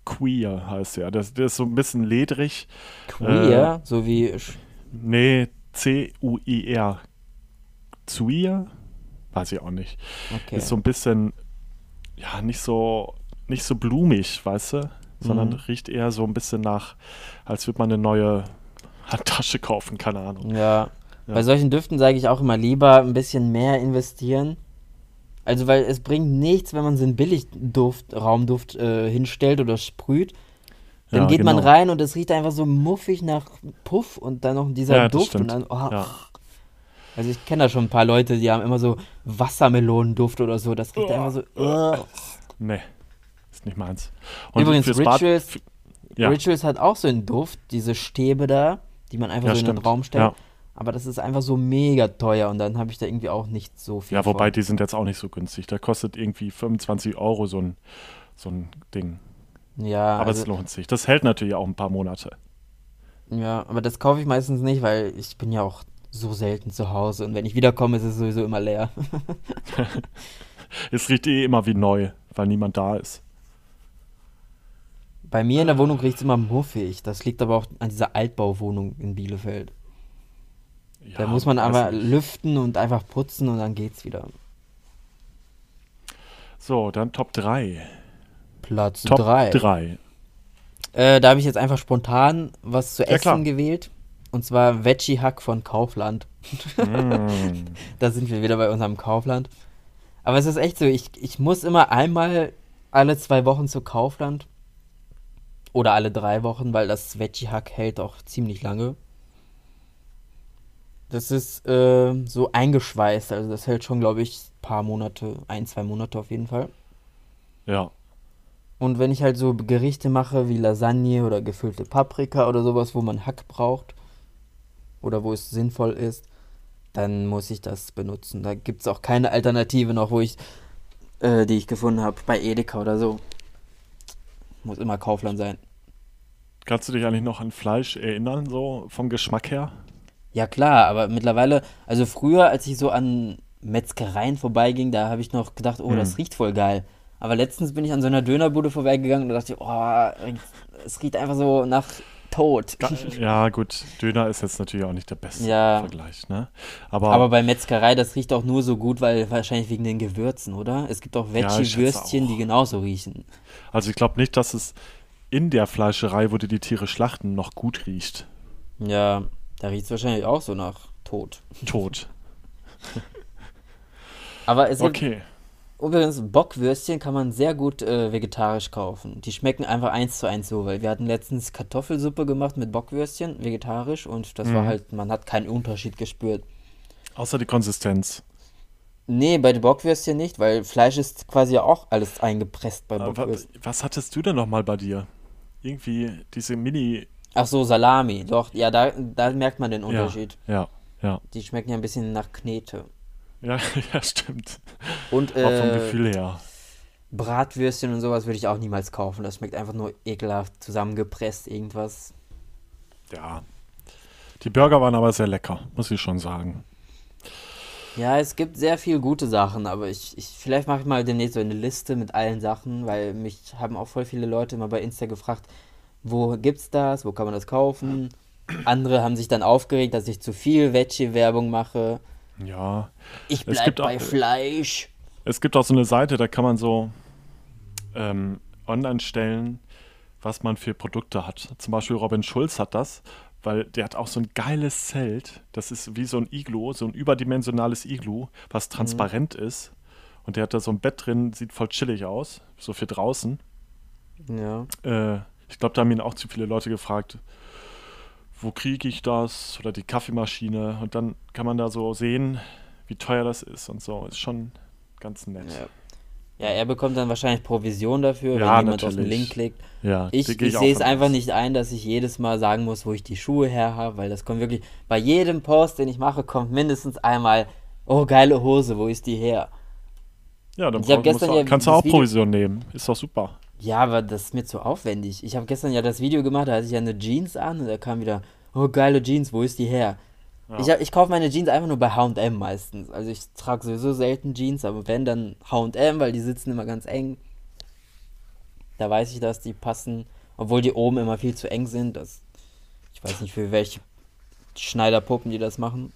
Queer heißt der. Das, der ist so ein bisschen ledrig. Queer, so wie Nee, C-U-I-R. Queer? Weiß ich auch nicht. okay. Ist so ein bisschen, ja, nicht so, nicht so blumig, weißt du? Sondern Mhm. riecht eher so ein bisschen nach, als würde man eine neue Handtasche kaufen, keine Ahnung. Ja. Ja. Bei solchen Düften sage ich auch immer lieber ein bisschen mehr investieren. Also, weil es bringt nichts, wenn man so einen Billigduft, Raumduft äh, hinstellt oder sprüht. Dann Ja, geht man genau. rein und es riecht einfach so muffig nach Puff und dann noch dieser Ja, Duft und stimmt. dann, oh, Ja. Also ich kenne da schon ein paar Leute, die haben immer so Wassermelonenduft oder so. Das riecht einfach so. Uh. Nee, ist nicht meins. Übrigens, fürs Bad- Rituals, Rituals hat auch so einen Duft, diese Stäbe da, die man einfach so in den stimmt. Raum stellt. Aber das ist einfach so mega teuer und dann habe ich da irgendwie auch nicht so viel. Ja, wobei von. die sind jetzt auch nicht so günstig. Da kostet irgendwie 25 Euro so ein, so ein Ding. Ja, Aber also, es lohnt sich. Das hält natürlich auch ein paar Monate. ja, aber das kaufe ich meistens nicht, weil ich bin ja auch so selten zu Hause und wenn ich wiederkomme, ist es sowieso immer leer. Es riecht eh immer wie neu, weil niemand da ist. Bei mir in der Wohnung riecht es immer muffig. Das liegt aber auch an dieser Altbauwohnung in Bielefeld. Ja, Da muss man aber lüften und einfach putzen und dann geht's wieder. So, dann Top 3. Platz Top 3. 3. Äh, da habe ich jetzt einfach spontan was zu Ja, essen klar. gewählt. Und zwar Veggie Hack von Kaufland. Mm. Da sind wir wieder bei unserem Kaufland. Aber es ist echt so, ich, ich muss immer einmal alle zwei Wochen zu Kaufland. Oder alle drei Wochen, weil das Veggie Hack hält auch ziemlich lange. Das ist äh, so eingeschweißt, also das hält schon, glaube ich, ein paar Monate, ein, zwei Monate auf jeden Fall. Ja. Und wenn ich halt so Gerichte mache wie Lasagne oder gefüllte Paprika oder sowas, wo man Hack braucht oder wo es sinnvoll ist, dann muss ich das benutzen. Da gibt es auch keine Alternative noch, wo ich, äh, die ich gefunden habe, bei Edeka oder so. Muss immer Kaufland sein. Kannst du dich eigentlich noch an Fleisch erinnern, so vom Geschmack her? Ja klar, aber mittlerweile, also früher, als ich so an Metzgereien vorbeiging, da habe ich noch gedacht, oh, das Hm. riecht voll geil. Aber letztens bin ich an so einer Dönerbude vorbeigegangen und dachte, oh, es riecht einfach so nach Tod. Ja, gut, Döner ist jetzt natürlich auch nicht der beste Ja. Vergleich, ne? Aber, Aber bei Metzgerei, das riecht auch nur so gut, weil wahrscheinlich wegen den Gewürzen, oder? Es gibt auch Ja, ich Veggie-Würstchen, auch. die genauso riechen. also ich glaube nicht, dass es in der Fleischerei, wo die die Tiere schlachten, noch gut riecht. Ja, da riecht es wahrscheinlich auch so nach Tod. Tot. Aber es gibt Okay. übrigens Bockwürstchen kann man sehr gut äh, vegetarisch kaufen. Die schmecken einfach eins zu eins so, weil wir hatten letztens Kartoffelsuppe gemacht mit Bockwürstchen, vegetarisch, und das war Mhm. halt, man hat keinen Unterschied gespürt. Außer die Konsistenz. Nee, bei den Bockwürstchen nicht, weil Fleisch ist quasi auch alles eingepresst bei Bockwürstchen. was hattest du denn nochmal bei dir? Irgendwie diese Mini. Ach so, Salami, doch, ja, da, da merkt man den Ja, Unterschied. ja, ja. Die schmecken ja ein bisschen nach Knete. Ja, ja, stimmt. Und Auch vom äh, Gefühl her. Bratwürstchen und sowas würde ich auch niemals kaufen. Das schmeckt einfach nur ekelhaft zusammengepresst, irgendwas. Ja. Die Burger waren aber sehr lecker, muss ich schon sagen. Ja, es gibt sehr viel gute Sachen, aber ich, ich vielleicht mache ich mal demnächst so eine Liste mit allen Sachen, weil mich haben auch voll viele Leute immer bei Insta gefragt, wo gibt's das, wo kann man das kaufen? Andere haben sich dann aufgeregt, dass ich zu viel Veggie-Werbung mache. Ja. Ich bleib gibt auch- bei Fleisch. Es gibt auch so eine Seite, da kann man so ähm, online stellen, was man für Produkte hat. Zum Beispiel Robin Schulz hat das, weil der hat auch so ein geiles Zelt. Das ist wie so ein Iglu, so ein überdimensionales Iglu, was transparent ist. Und der hat da so ein Bett drin, sieht voll chillig aus, so für draußen. Ja. Äh, ich glaube, da haben ihn auch zu viele Leute gefragt, wo kriege ich das? Oder die Kaffeemaschine. Und dann kann man da so sehen, wie teuer das ist und so. Ist schon ganz nett. Ja. Ja, er bekommt dann wahrscheinlich Provision dafür, Ja, wenn jemand auf den natürlich. Link klickt. Ja, Ich, ich auch sehe es einfach nicht ein, dass ich jedes Mal sagen muss, wo ich die Schuhe her habe, weil das kommt wirklich, bei jedem Post, den ich mache, kommt mindestens einmal, oh, geile Hose, wo ist die her? Ja, dann Ich brauch- gestern du, ja kannst du auch Provision nehmen. Ist doch super. Ja, aber das ist mir zu aufwendig. Ich habe gestern ja das Video gemacht, da hatte ich ja eine Jeans an und da kam wieder, oh, geile Jeans, wo ist die her? Ja. Ich, ich kaufe meine Jeans einfach nur bei H&M meistens. Also ich trage sowieso selten Jeans, aber wenn, dann H&M, weil die sitzen immer ganz eng. Da weiß ich, dass die passen, obwohl die oben immer viel zu eng sind. Das, ich weiß nicht, für welche Schneiderpuppen die das machen.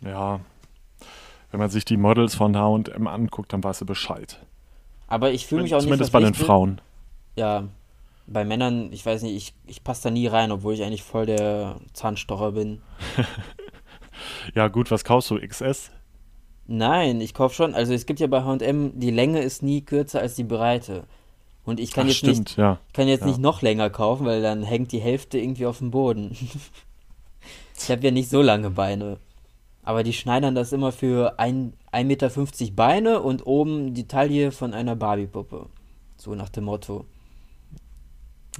Ja. Wenn man sich die Models von H&M anguckt, dann weißt du Bescheid. Aber ich fühle mich auch nicht Zumindest bei den. Frauen. Ja, bei Männern, ich weiß nicht, ich, ich passe da nie rein, obwohl ich eigentlich voll der Zahnstocher bin. Ja gut, was kaufst du? XS? Nein, ich kaufe schon. Also es gibt ja bei H&M, die Länge ist nie kürzer als die Breite. Und ich kann Ach, jetzt stimmt, nicht, ja. kann jetzt Ja. nicht noch länger kaufen, weil dann hängt die Hälfte irgendwie auf dem Boden. ich habe ja nicht so lange Beine. Aber die schneidern das immer für ein- 1,50 Meter Beine und oben die Taille von einer Barbie-Puppe. So nach dem Motto.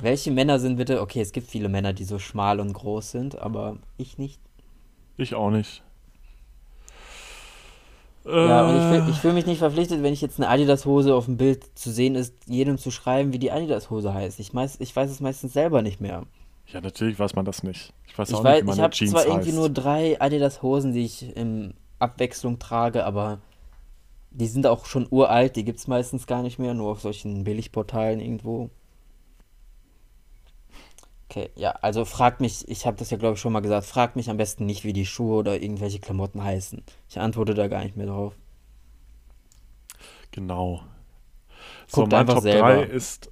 Welche Männer sind bitte? Okay, es gibt viele Männer, die so schmal und groß sind, aber ich nicht. Ich auch nicht. Ja, und ich fühle ich fühl mich nicht verpflichtet, wenn ich jetzt eine Adidas-Hose auf dem Bild zu sehen ist, jedem zu schreiben, wie die Adidas-Hose heißt. Ich, meist, ich weiß es meistens selber nicht mehr. Ja, natürlich weiß man das nicht. Ich weiß Ich auch weiß, nicht, wie ich meine habe zwar irgendwie heißt. nur drei Adidas-Hosen, die ich in Abwechslung trage, aber die sind auch schon uralt, die gibt es meistens gar nicht mehr, nur auf solchen Billigportalen irgendwo. Okay, ja, also fragt mich, ich habe das ja glaube ich schon mal gesagt, fragt mich am besten nicht, wie die Schuhe oder irgendwelche Klamotten heißen. Ich antworte da gar nicht mehr drauf. Genau. So, Guckt mein einfach Top selber. 3 ist,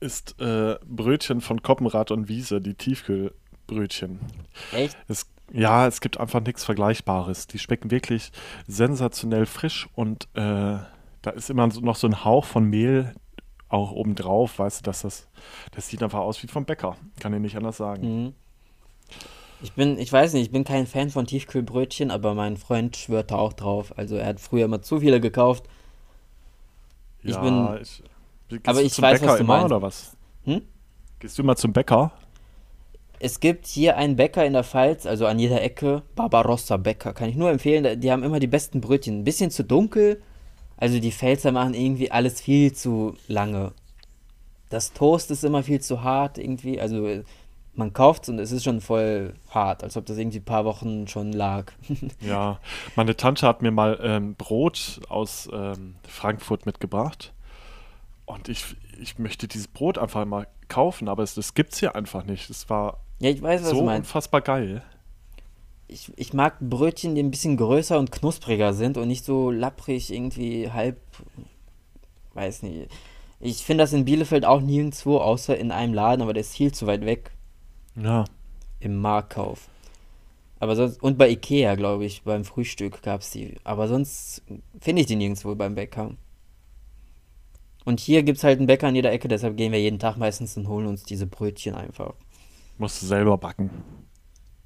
ist äh, Brötchen von Koppenrad und Wiese, die Tiefkühlbrötchen. Echt? Es, ja, es gibt einfach nichts Vergleichbares. Die schmecken wirklich sensationell frisch und äh, da ist immer so, noch so ein Hauch von Mehl auch obendrauf, weißt du, dass das, das sieht einfach aus wie vom Bäcker. Kann ich nicht anders sagen. Mhm. Ich bin, ich weiß nicht, ich bin kein Fan von Tiefkühlbrötchen, aber mein Freund schwört da auch drauf. Also er hat früher immer zu viele gekauft. Ich ja, bin- ich, gehst aber du ich zum weiß, Bäcker was du immer meinst. oder was? Hm? Gehst du immer zum Bäcker? Es gibt hier einen Bäcker in der Pfalz, also an jeder Ecke, Barbarossa Bäcker, kann ich nur empfehlen. Die haben immer die besten Brötchen. Ein bisschen zu dunkel, also die Pfälzer machen irgendwie alles viel zu lange. Das Toast ist immer viel zu hart irgendwie, also man kauft es und es ist schon voll hart, als ob das irgendwie ein paar Wochen schon lag. Ja, meine Tante hat mir mal ähm, Brot aus ähm, Frankfurt mitgebracht. Und ich, ich möchte dieses Brot einfach mal kaufen, aber es, das gibt es hier einfach nicht. Es war Ja, ich weiß, was so du meinst. unfassbar geil. Ich, ich mag Brötchen, die ein bisschen größer und knuspriger sind und nicht so lapprig, irgendwie halb. Weiß nicht. Ich finde das in Bielefeld auch nirgendwo, außer in einem Laden, aber der ist viel zu weit weg Ja, im Marktkauf. Aber sonst, und bei Ikea, glaube ich, beim Frühstück gab es die. Aber sonst finde ich die nirgendwo beim Bäcker. Und hier gibt es halt einen Bäcker an jeder Ecke, deshalb gehen wir jeden Tag meistens und holen uns diese Brötchen einfach. musst du selber backen.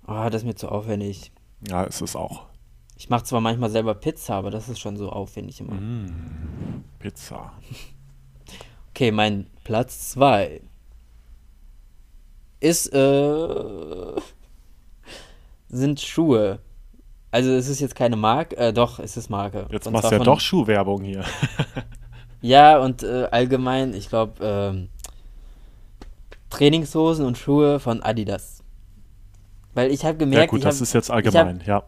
Ah, das ist mir zu aufwendig. Ja, ist es auch. Ich mache zwar manchmal selber Pizza, aber das ist schon so aufwendig immer. Mm, Pizza. Okay, mein Platz 2 ist, äh, sind Schuhe. Also es ist jetzt keine Marke, äh, doch, es ist Marke. Jetzt Und machst du ja von- doch Schuhwerbung hier. Ja, und äh, allgemein, ich glaube, ähm, Trainingshosen und Schuhe von Adidas. Weil ich habe Ja gemerkt, gut, ich das hab, ist jetzt ich hab- allgemein, ja.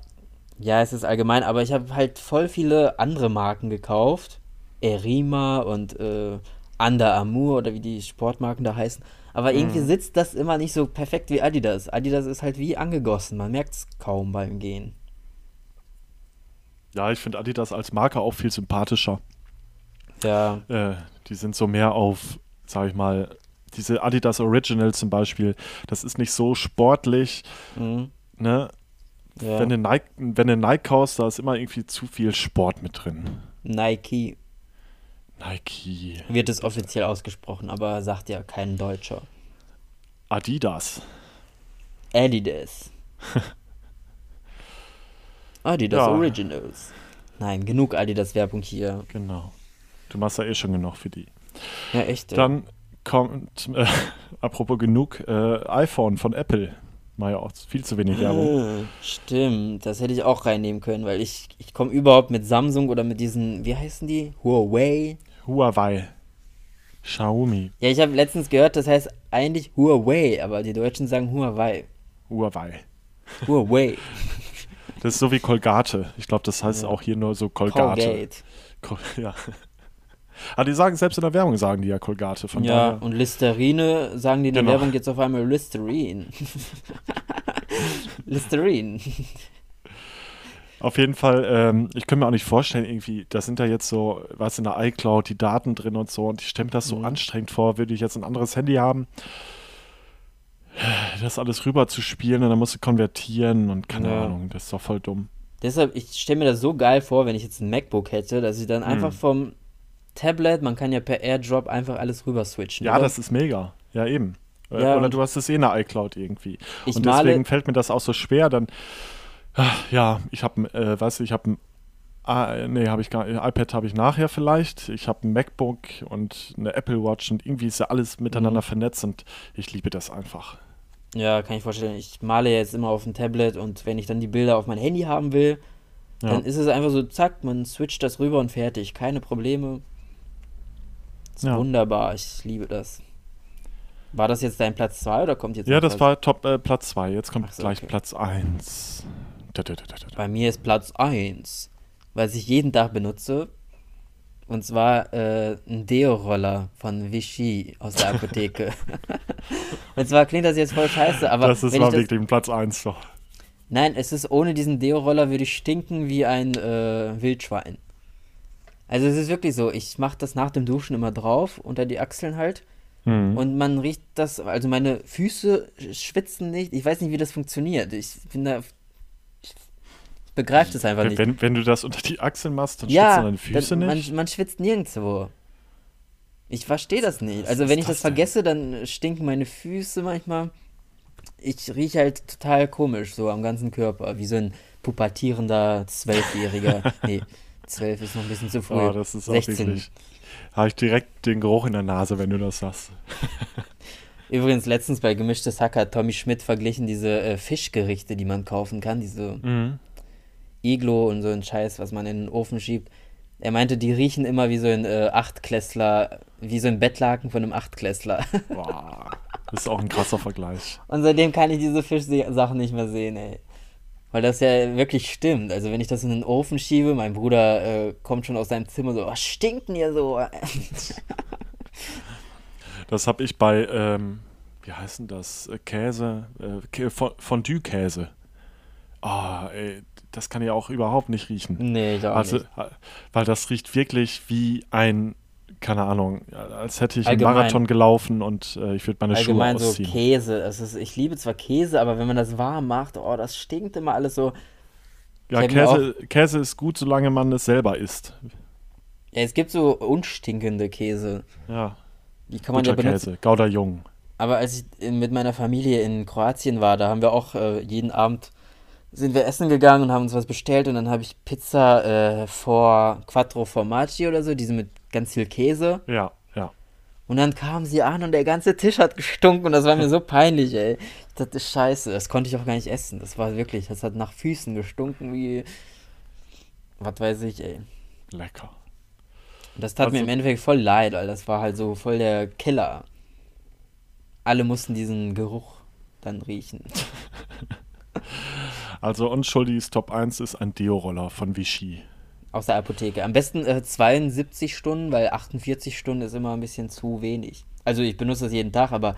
Ja, es ist allgemein, aber ich habe halt voll viele andere Marken gekauft. Erima und äh, Under Armour oder wie die Sportmarken da heißen. Aber irgendwie Mhm. sitzt das immer nicht so perfekt wie Adidas. Adidas ist halt wie angegossen, man merkt es kaum beim Gehen. Ja, ich finde Adidas als Marke auch viel sympathischer. Ja, Äh, die sind so mehr auf, sag ich mal, diese Adidas Original zum Beispiel, das ist nicht so sportlich, mhm. ne? ja. Wenn du Nike, wenn du Nike kaufst, da ist immer irgendwie zu viel Sport mit drin. Nike Nike, wird es offiziell ausgesprochen, aber sagt ja kein Deutscher. Adidas. Adidas. Adidas Ja. Originals. Nein, genug Adidas-Werbung hier. Genau. Du machst ja eh schon genug für die. Ja, echt. ey. Dann kommt, äh, apropos genug, äh, iPhone von Apple. War ja auch viel zu wenig Werbung. Äh, Stimmt, das hätte ich auch reinnehmen können, weil ich, ich komme überhaupt mit Samsung oder mit diesen, wie heißen die? Huawei. Huawei. Xiaomi. Ja, ich habe letztens gehört, das heißt eigentlich Huawei, aber die Deutschen sagen Huawei. Huawei. Huawei. Das ist so wie Colgate. Ich glaube, das heißt Ja. auch hier nur so Colgate. Colgate. Col ja. Aber die sagen, selbst in der Werbung sagen die ja Colgate. Von Ja, daher. und Listerine sagen die in der Genau. Werbung jetzt auf einmal Listerine. Listerine. Auf jeden Fall, ähm, ich könnte mir auch nicht vorstellen, irgendwie, da sind da jetzt so, was in der iCloud, die Daten drin und so, und ich stelle mir das so Mhm. anstrengend vor, würde ich jetzt ein anderes Handy haben, das alles rüber zu spielen und dann musst du konvertieren und keine Ja. Ahnung, das ist doch voll dumm. Deshalb, ich stelle mir das so geil vor, wenn ich jetzt ein MacBook hätte, dass ich dann einfach Mhm. vom Tablet, man kann ja per AirDrop einfach alles rüber switchen. Ja, oder? das ist mega. Ja, eben. Äh, Ja, Oder du hast es eh in der iCloud irgendwie. Ich und deswegen fällt mir das auch so schwer, dann, ah, ja, ich habe, äh, weißt du, ich habe ein, ah, nee, habe ich gar nicht, iPad habe ich nachher vielleicht, ich habe ein MacBook und eine Apple Watch und irgendwie ist ja alles miteinander Mhm. vernetzt und ich liebe das einfach. Ja, kann ich vorstellen. Ich male jetzt immer auf dem Tablet und wenn ich dann die Bilder auf mein Handy haben will, Ja. dann ist es einfach so, zack, man switcht das rüber und fertig. Keine Probleme. Ist Ja. wunderbar, ich liebe das. War das jetzt dein Platz 2 oder kommt jetzt Ja, das was? war Top äh, Platz 2. Jetzt kommt so, gleich okay. Platz 1. Bei mir ist Platz 1, was ich jeden Tag benutze. Und zwar äh, ein Deo-Roller von Vichy aus der Apotheke. und zwar klingt das jetzt voll scheiße, aber Das ist wenn mal ich das, wirklich Platz 1 doch. Nein, es ist ohne diesen Deo-Roller würde ich stinken wie ein äh, Wildschwein. Also es ist wirklich so, ich mache das nach dem Duschen immer drauf, unter die Achseln halt. Hm. Und man riecht das, also meine Füße schwitzen nicht. Ich weiß nicht, wie das funktioniert. Ich bin da, ich begreife das einfach nicht. wenn, wenn du das unter die Achseln machst, dann ja, schwitzen deine Füße dann, nicht. Man, man schwitzt nirgendwo. Ich verstehe das nicht. Was Also wenn ich das das vergesse, dann stinken meine Füße manchmal. Ich rieche halt total komisch, so am ganzen Körper, wie so ein pubertierender Zwölfjähriger. nee, zwölf ist noch ein bisschen zu früh. Oh, das ist auch 16. wirklich. Habe ich direkt den Geruch in der Nase, wenn du das sagst. Übrigens, letztens bei Gemischtes Hack hat Tommy Schmidt verglichen diese äh, Fischgerichte, die man kaufen kann, diese Mhm. Iglo und so ein Scheiß, was man in den Ofen schiebt. Er meinte, die riechen immer wie so ein äh, Achtklässler, wie so ein Bettlaken von einem Achtklässler. Boah, das ist auch ein krasser Vergleich. Und seitdem kann ich diese Fischsachen nicht mehr sehen, ey. Weil das ja wirklich stimmt. Also wenn ich das in den Ofen schiebe, mein Bruder äh, kommt schon aus seinem Zimmer so, was stinkt denn hier so? Das habe ich bei, ähm, wie heißt denn das? Äh, Käse, äh, Kä- Fo- Fondue-Käse. Ah, ey, das kann ich auch überhaupt nicht riechen. nee, ich auch Also, nicht. äh, weil das riecht wirklich wie ein, keine Ahnung, als hätte ich Allgemein. einen Marathon gelaufen und äh, ich würde meine Allgemein Schuhe so ausziehen. Käse. Das ist, ich liebe zwar Käse, aber wenn man das warm macht, oh, das stinkt immer alles so. ja, Käse, Käse ist gut, solange man es selber isst. Ja, es gibt so unstinkende Käse. Ja, Die kann man guter ja benutzen. Käse, Gouda Jung. Aber als ich mit meiner Familie in Kroatien war, da haben wir auch äh, jeden Abend sind wir essen gegangen und haben uns was bestellt und dann habe ich Pizza äh, vor Quattro Formaggi oder so, diese mit ganz viel Käse. Ja, ja. Und dann kamen sie an und der ganze Tisch hat gestunken und das war mir so peinlich, ey. Ich dachte, scheiße, das konnte ich auch gar nicht essen. Das war wirklich, das hat nach Füßen gestunken wie, was weiß ich, ey. Lecker. Und das tat mir Also- im Endeffekt voll leid, weil das war halt so voll der Killer. Alle mussten diesen Geruch dann riechen. Also Unschuldiges Top 1 ist ein Deo-Roller von Vichy. Aus der Apotheke. Am besten äh, 72 Stunden, weil 48 Stunden ist immer ein bisschen zu wenig. Also ich benutze das jeden Tag, aber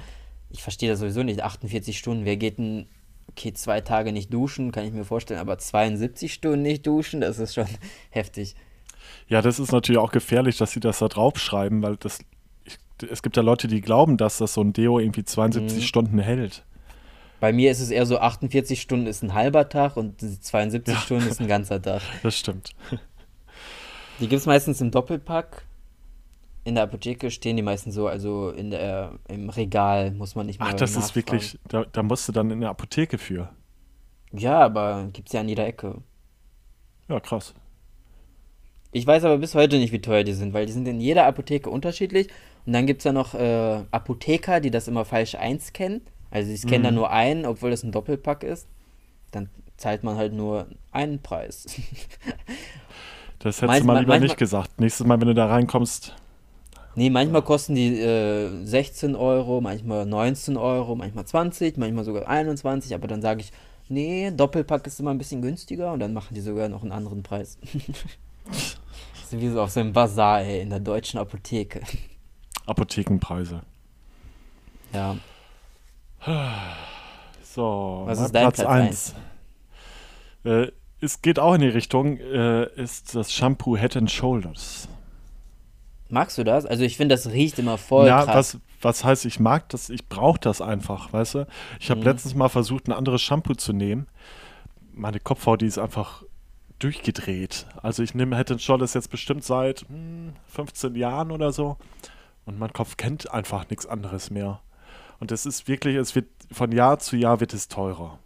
ich verstehe das sowieso nicht. 48 Stunden, wer geht denn, okay, zwei Tage nicht duschen, kann ich mir vorstellen, aber 72 Stunden nicht duschen, das ist schon heftig. Ja, das ist natürlich auch gefährlich, dass sie das da draufschreiben, weil das, ich, es gibt ja Leute, die glauben, dass das so ein Deo irgendwie 72 Mhm. Stunden hält. Bei mir ist es eher so, 48 Stunden ist ein halber Tag und 72 Ja. Stunden ist ein ganzer Tag. Das stimmt. Die gibt es meistens im Doppelpack. In der Apotheke stehen die meistens so, also in der, im Regal muss man nicht mehr Ach, das ist nachfragen. wirklich, da, da musst du dann in der Apotheke für. Ja, aber gibt's ja an jeder Ecke. Ja, krass. Ich weiß aber bis heute nicht, wie teuer die sind, weil die sind in jeder Apotheke unterschiedlich. Und dann gibt's ja noch äh, Apotheker, die das immer falsch einscannen. Also sie scannen dann Mhm. nur einen, obwohl das ein Doppelpack ist. Dann zahlt man halt nur einen Preis. Das hättest du mal lieber nicht gesagt. Nächstes Mal, wenn du da reinkommst, nee, manchmal kosten die äh, 16 Euro, manchmal 19 Euro, manchmal 20, manchmal sogar 21. Aber dann sage ich, nee, Doppelpack ist immer ein bisschen günstiger und dann machen die sogar noch einen anderen Preis. Das ist wie so auf so einem Bazar, ey, in der deutschen Apotheke. Apothekenpreise. Ja. So, Was ist dein Platz Platz 1. Äh, es geht auch in die Richtung, äh, ist das Shampoo Head and Shoulders. Magst du das? Also ich finde, das riecht immer voll ja, krass. was, was heißt, ich mag das, ich brauche das einfach, weißt du? Ich habe Mhm. letztens mal versucht, ein anderes Shampoo zu nehmen. Meine Kopfhaut, die ist einfach durchgedreht. Also ich nehme Head and Shoulders jetzt bestimmt seit hm, 15 Jahren oder so. Und mein Kopf kennt einfach nichts anderes mehr. Und es ist wirklich, es wird von Jahr zu Jahr wird es teurer.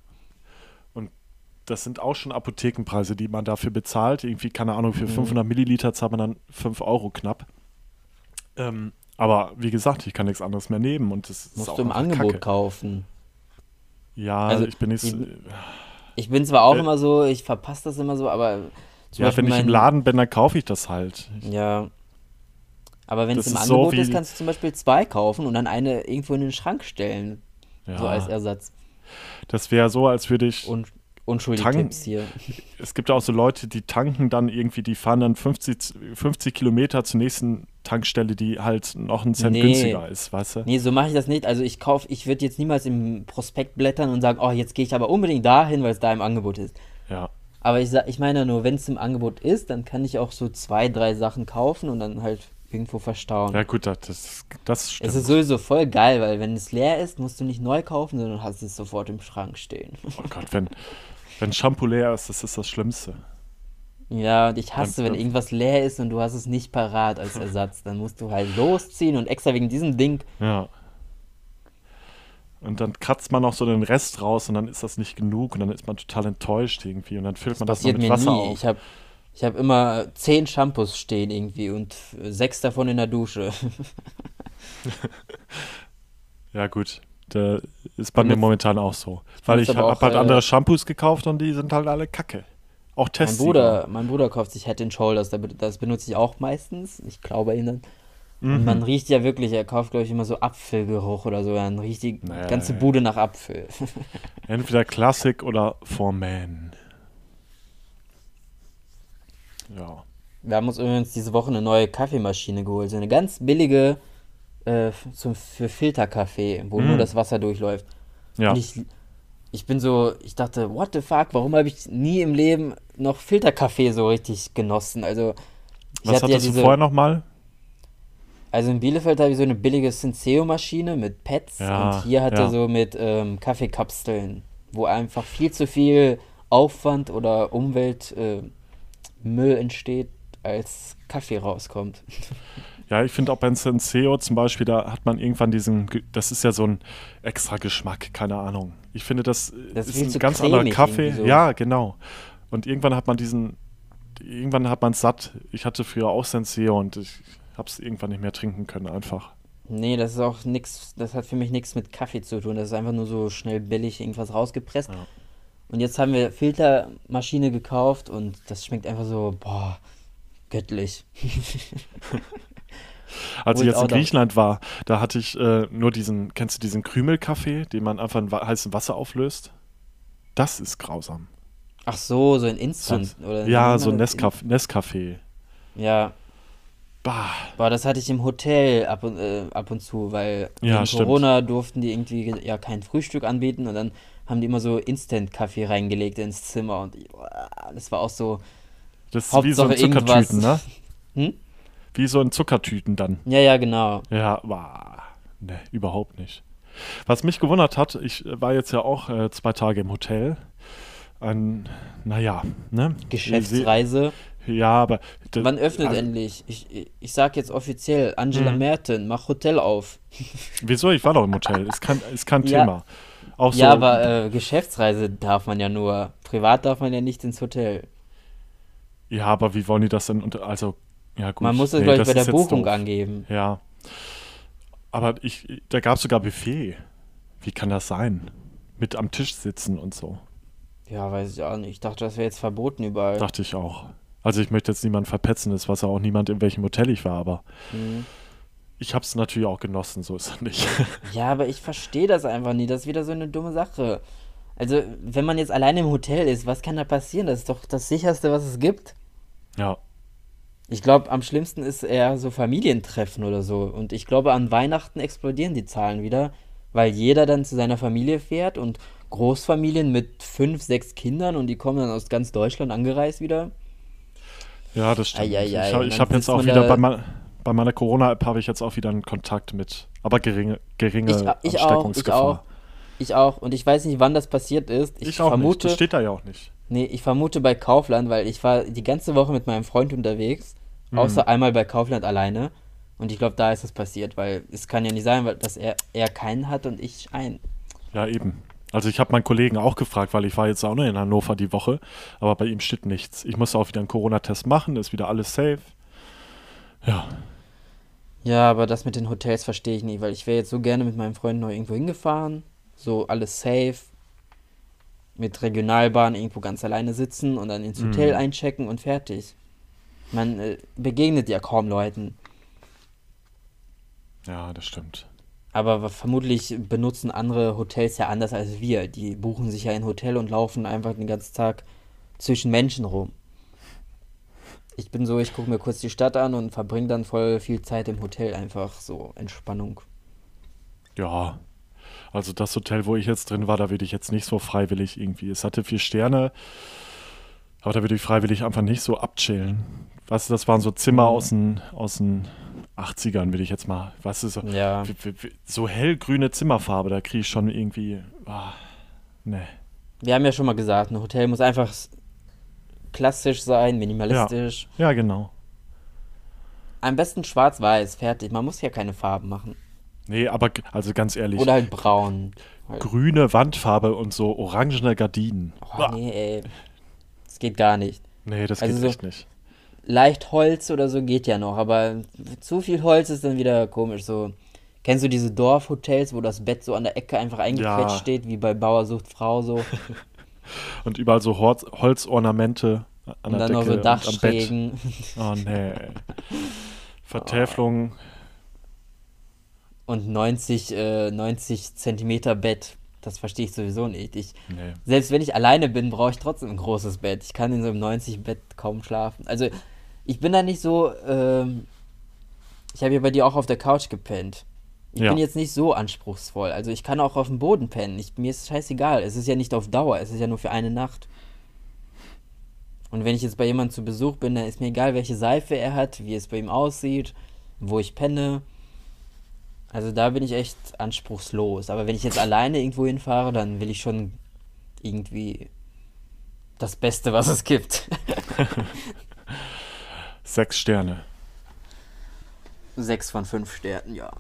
Das sind auch schon Apothekenpreise, die man dafür bezahlt. Irgendwie, keine Ahnung, für Mhm. 500 Milliliter zahlt man dann 5 Euro knapp. Ähm, aber wie gesagt, ich kann nichts anderes mehr nehmen und das Musst auch du im Angebot Kacke. kaufen. Ja, Also, ich bin nicht. ich, ich bin zwar auch Äh, immer so, ich verpasse das immer so, aber ja, Beispiel wenn ich im Laden bin, dann kaufe ich das halt. ja, aber wenn es im so Angebot wie. ist, kannst du zum Beispiel zwei kaufen und dann eine irgendwo in den Schrank stellen, so als Ja, Ersatz. das wäre so, als würde ich Und unschuldige tanken. Tipps hier. Es gibt ja auch so Leute, die tanken dann irgendwie, die fahren dann 50, 50 Kilometer zur nächsten Tankstelle, die halt noch einen Cent Nee, günstiger ist, weißt du? nee, so mache ich das nicht. Also ich kaufe, ich würde jetzt niemals im Prospekt blättern und sagen, oh, jetzt gehe ich aber unbedingt dahin, weil es da im Angebot ist. Ja. Aber ich, ich meine nur, wenn es im Angebot ist, dann kann ich auch so zwei, drei Sachen kaufen und dann halt irgendwo verstauen. Ja, gut, das, das, das Es stimmt. ist sowieso voll geil, weil wenn es leer ist, musst du nicht neu kaufen, sondern hast es sofort im Schrank stehen. Oh Gott, wenn, wenn Shampoo leer ist, das ist das Schlimmste. Ja, und ich hasse, wenn irgendwas leer ist und du hast es nicht parat als Ersatz. Dann musst du halt losziehen und extra wegen diesem Ding. ja. Und dann kratzt man noch so den Rest raus und dann ist das nicht genug und dann ist man total enttäuscht irgendwie und dann füllt Das man das noch mit mir Wasser nie. Ich auf. habe ich hab immer zehn Shampoos stehen irgendwie und sechs davon in der Dusche. Ja, gut. Da ist bei Du mir momentan auch so. Weil ich habe halt äh, andere Shampoos gekauft und die sind halt alle kacke. Auch mein Testsieger. Bruder, mein Bruder kauft sich Head Shoulders, das benutze ich auch meistens. Ich glaube ihn dann. Und man Mhm. riecht ja wirklich, er kauft, glaube ich, immer so Apfelgeruch oder so. Dann riecht die ganze Nee. Bude nach Apfel. Entweder Classic oder For Man. Ja. Wir haben uns übrigens diese Woche eine neue Kaffeemaschine geholt. So eine ganz billige äh, zum, für Filterkaffee, wo nur Mm. das Wasser durchläuft. Ja. Und ich, ich bin so, ich dachte, what the fuck, warum habe ich nie im Leben noch Filterkaffee so richtig genossen? Also, ich Was hatte ja hattest du diese, vorher nochmal? also in Bielefeld habe ich so eine billige Senseo-Maschine mit Pads und Ja, hier hatte ja. so mit ähm, Kaffeekapseln, wo einfach viel zu viel Aufwand oder Umweltmüll äh, entsteht, als Kaffee rauskommt. Ja, ich finde auch beim Senseo zum Beispiel, da hat man irgendwann diesen, das ist ja so ein extra Geschmack, keine Ahnung. Ich finde, das Das ist ein zu ganz anderer Kaffee. so. Ja, genau. Und irgendwann hat man diesen, irgendwann hat man es satt. Ich hatte früher auch Senseo und ich habe es irgendwann nicht mehr trinken können, einfach. Nee, das ist auch nix, das hat für mich nichts mit Kaffee zu tun. Das ist einfach nur so schnell billig irgendwas rausgepresst. Ja. Und jetzt haben wir Filtermaschine gekauft und das schmeckt einfach so, boah, göttlich. Als Wo ich jetzt in Griechenland war, da hatte ich äh, nur diesen, kennst du diesen Krümelkaffee, den man einfach in heißem Wasser auflöst? Das ist grausam. ach so, so ein So, Instant, oder wie ja, so man das? In, Nescaf Nescafé. ja, Bah. boah, das hatte ich im Hotel ab und, äh, ab und zu, weil Ja, wegen. Corona durften die irgendwie ja kein Frühstück anbieten und dann haben die immer so Instant-Kaffee reingelegt ins Zimmer und boah, das war auch so, Das ist wie so Hauptsache in Zuckertüten, irgendwas. ne? Hm? Wie so in Zuckertüten dann. Ja, ja, genau. Ja, bah. Ne, überhaupt nicht. Was mich gewundert hat, ich äh, war jetzt ja auch äh, zwei Tage im Hotel. Ein, naja, ne? Geschäftsreise. Ja, aber. Wann öffnet also, endlich? Ich, ich, sag jetzt offiziell, Angela Mhm. Merten, mach Hotel auf. Wieso? Ich war doch im Hotel. Ist kein, ist kein Ja, Thema. Auch so. ja, aber äh, Geschäftsreise darf man ja nur. Privat darf man ja nicht ins Hotel. Ja, aber wie wollen die das denn? unter- Also, ja, gut. Man muss es, nee, glaube ich, bei der Buchung doof. angeben. Ja. Aber ich, da gab es sogar Buffet. Wie kann das sein? Mit am Tisch sitzen und so. Ja, weiß ich auch nicht. Ich dachte, das wäre jetzt verboten überall. Dachte ich auch. Also ich möchte jetzt niemanden verpetzen, das weiß auch niemand, in welchem Hotel ich war, aber Mhm. ich habe es natürlich auch genossen, so ist es nicht. Ja, aber ich verstehe das einfach nie. Das ist wieder so eine dumme Sache. Also, wenn man jetzt alleine im Hotel ist, was kann da passieren? Das ist doch das sicherste, was es gibt. ja, Ich glaube, am schlimmsten ist eher so Familientreffen oder so. Und ich glaube, an Weihnachten explodieren die Zahlen wieder, weil jeder dann zu seiner Familie fährt und Großfamilien mit fünf, sechs Kindern und die kommen dann aus ganz Deutschland angereist wieder. ja, das stimmt. Ha- und ich habe jetzt sitzt auch wieder bei, mein, bei meiner Corona-App habe ich jetzt auch wieder einen Kontakt mit, aber geringe, geringe Ich, ich auch, ich Ansteckungsgefahr. auch, ich auch. Und ich weiß nicht, wann das passiert ist. Ich, Ich auch nicht, vermute, das steht da ja auch nicht. Nee, ich vermute bei Kaufland, weil ich war die ganze Woche mit meinem Freund unterwegs, Mhm. außer einmal bei Kaufland alleine. Und ich glaube, da ist es passiert, weil es kann ja nicht sein, weil, dass er, er keinen hat und ich einen. Ja, eben. Also ich habe meinen Kollegen auch gefragt, weil ich war jetzt auch noch in Hannover die Woche, aber bei ihm steht nichts. Ich musste auch wieder einen Corona-Test machen, ist wieder alles safe. Ja, Ja, aber das mit den Hotels verstehe ich nicht, weil ich wäre jetzt so gerne mit meinem Freund noch irgendwo hingefahren. So alles safe. Mit Regionalbahn irgendwo ganz alleine sitzen und dann ins Hotel Mhm. einchecken und fertig. Man äh, begegnet ja kaum Leuten. Ja, das stimmt. Aber vermutlich benutzen andere Hotels ja anders als wir. Die buchen sich ja ein Hotel und laufen einfach den ganzen Tag zwischen Menschen rum. Ich bin so, ich gucke mir kurz die Stadt an und verbringe dann voll viel Zeit im Hotel, einfach so Entspannung. Ja. Also das Hotel, wo ich jetzt drin war, da würde ich jetzt nicht so freiwillig irgendwie. Es hatte vier Sterne, aber da würde ich freiwillig einfach nicht so abchillen. Weißt du, das waren so Zimmer Mhm. aus den, aus den 80ern, würde ich jetzt mal. Weißt du, so, Ja, so hellgrüne Zimmerfarbe, da kriege ich schon irgendwie. Ah, ne. wir haben ja schon mal gesagt, ein Hotel muss einfach klassisch sein, minimalistisch. Ja, genau. Am besten schwarz-weiß, fertig. Man muss ja keine Farben machen. Nee, aber also ganz ehrlich, Oder halt braun. Grüne Wandfarbe und so orangene Gardinen. Oh, nee, ey. Das geht gar nicht. Nee, das Also geht so- echt nicht. leicht Holz oder so geht ja noch, aber zu viel Holz ist dann wieder komisch. So, kennst du diese Dorfhotels, wo das Bett so an der Ecke einfach eingequetscht Ja. steht, wie bei Bauer sucht Frau so? Und überall so Holz, Holzornamente an Und der dann noch Decke so und am Bett. Dachschrägen. Oh nee. Vertäfelung. Und 90, äh, 90 Zentimeter Bett. Das verstehe ich sowieso nicht. Ich, Nee. selbst wenn ich alleine bin, brauche ich trotzdem ein großes Bett. Ich kann in so einem 90 Bett kaum schlafen. Also, ich bin da nicht so. Ähm, ich habe ja bei dir auch auf der Couch gepennt. Ich Ja. bin jetzt nicht so anspruchsvoll. Also, ich kann auch auf dem Boden pennen. Ich, mir ist es scheißegal. Es ist ja nicht auf Dauer. Es ist ja nur für eine Nacht. Und wenn ich jetzt bei jemandem zu Besuch bin, dann ist mir egal, welche Seife er hat, wie es bei ihm aussieht, wo ich penne. Also da bin ich echt anspruchslos. Aber wenn ich jetzt alleine irgendwo hinfahre, dann will ich schon irgendwie das Beste, was es gibt. Sechs Sterne. Sechs von fünf Sternen, ja.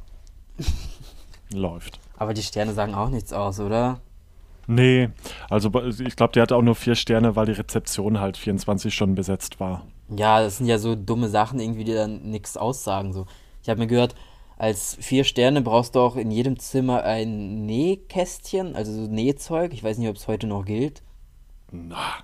Läuft. Aber die Sterne sagen auch nichts aus, oder? Nee, also ich glaube, der hatte auch nur vier Sterne, weil die Rezeption halt 24 Stunden besetzt war. Ja, das sind ja so dumme Sachen irgendwie, die dann nichts aussagen. So. Ich habe mir gehört, als vier Sterne brauchst du auch in jedem Zimmer ein Nähkästchen, also so Nähzeug. Ich weiß nicht, ob es heute noch gilt. Na,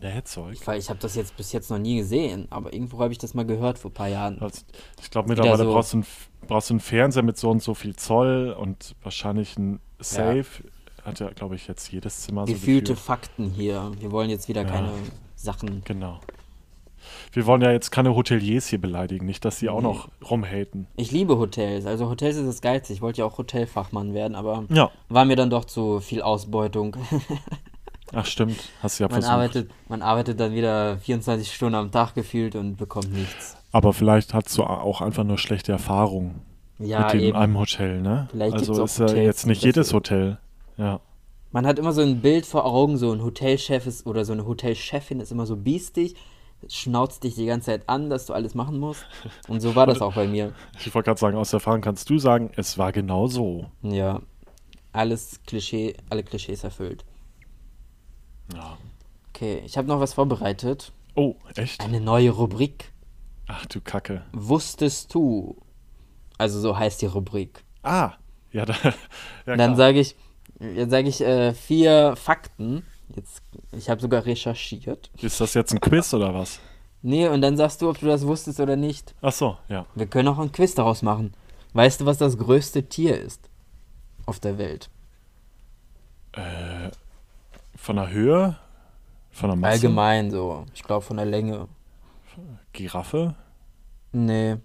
Nähzeug. Weil ich habe das jetzt bis jetzt noch nie gesehen, aber irgendwo habe ich das mal gehört vor ein paar Jahren. Also, ich glaube, mittlerweile so- brauchst, du ein, brauchst du einen Fernseher mit so und so viel Zoll und wahrscheinlich ein Safe. Hat ja, glaube ich, jetzt jedes Zimmer so Gefühlte gefühlt. Fakten hier. Wir wollen jetzt wieder Ja. keine Sachen. Genau. Wir wollen ja jetzt keine Hoteliers hier beleidigen, nicht, dass sie auch Nee. noch rumhaten. Ich liebe Hotels. Also Hotels ist das Geilste. Ich wollte ja auch Hotelfachmann werden, aber Ja, war mir dann doch zu viel Ausbeutung. ach stimmt, hast du ja Man versucht. arbeitet, man arbeitet dann wieder 24 Stunden am Tag gefühlt und bekommt nichts. Aber vielleicht hast du auch einfach nur schlechte Erfahrungen Ja, mit dem, eben. einem Hotel, ne? Vielleicht also ist ja Hotels, jetzt nicht jedes Hotel. Ja. Man hat immer so ein Bild vor Augen, so ein Hotelchef ist oder so eine Hotelchefin ist immer so biestig, schnauzt dich die ganze Zeit an, dass du alles machen musst. Und so war das auch bei mir. Ich wollte gerade sagen, aus Erfahrung kannst du sagen, es war genau so. Ja. Alles Klischee, alle Klischees erfüllt. Ja. Okay, ich habe noch was vorbereitet. Oh, echt? Eine neue Rubrik. Ach du Kacke. Wusstest du? Also so heißt die Rubrik. Ah, ja, da, ja Dann sage ich, jetzt sage ich äh, vier Fakten. Jetzt, ich habe sogar recherchiert. Ist das jetzt ein Quiz oder was? Nee, und dann sagst du, ob du das wusstest oder nicht. Ach so, ja. Wir können auch ein Quiz daraus machen. Weißt du, was das größte Tier ist auf der Welt? Äh, von der Höhe? Von der Masse? Allgemein so. Ich glaube von der Länge. Giraffe? Nee.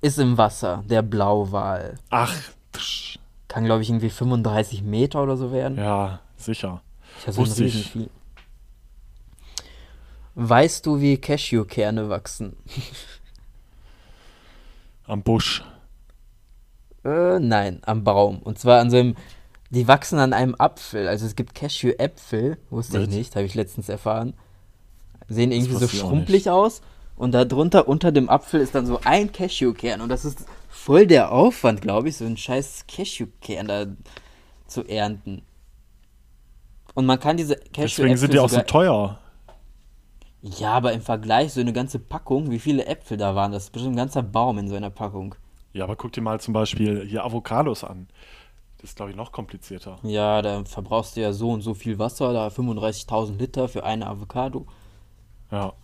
Ist im Wasser, der Blauwal. Ach, Kann, glaube ich, irgendwie 35 Meter oder so werden. ja, sicher. Ich habe so ein wusste ich. Riesenvieh. Weißt du, wie Cashewkerne wachsen? Am Busch. Äh, nein, am Baum. Und zwar an so einem. Die wachsen an einem Apfel. Also es gibt Cashew-Äpfel, wusste ich Was? nicht, habe ich letztens erfahren. Sehen irgendwie so ich schrumpelig aus. Und darunter, unter dem Apfel, ist dann so ein Cashewkern. Und das ist voll der Aufwand, glaube ich, so einen scheiß Cashewkern da zu ernten. Und man kann diese Cashew-Äpfel Deswegen sind die auch so teuer. Ja, aber im Vergleich so eine ganze Packung, wie viele Äpfel da waren, das ist bestimmt ein ganzer Baum in so einer Packung. Ja, aber guck dir mal zum Beispiel hier Avocados an. Das ist, glaube ich, noch komplizierter. Ja, da verbrauchst du ja so und so viel Wasser, da 35.000 Liter für eine Avocado. Ja.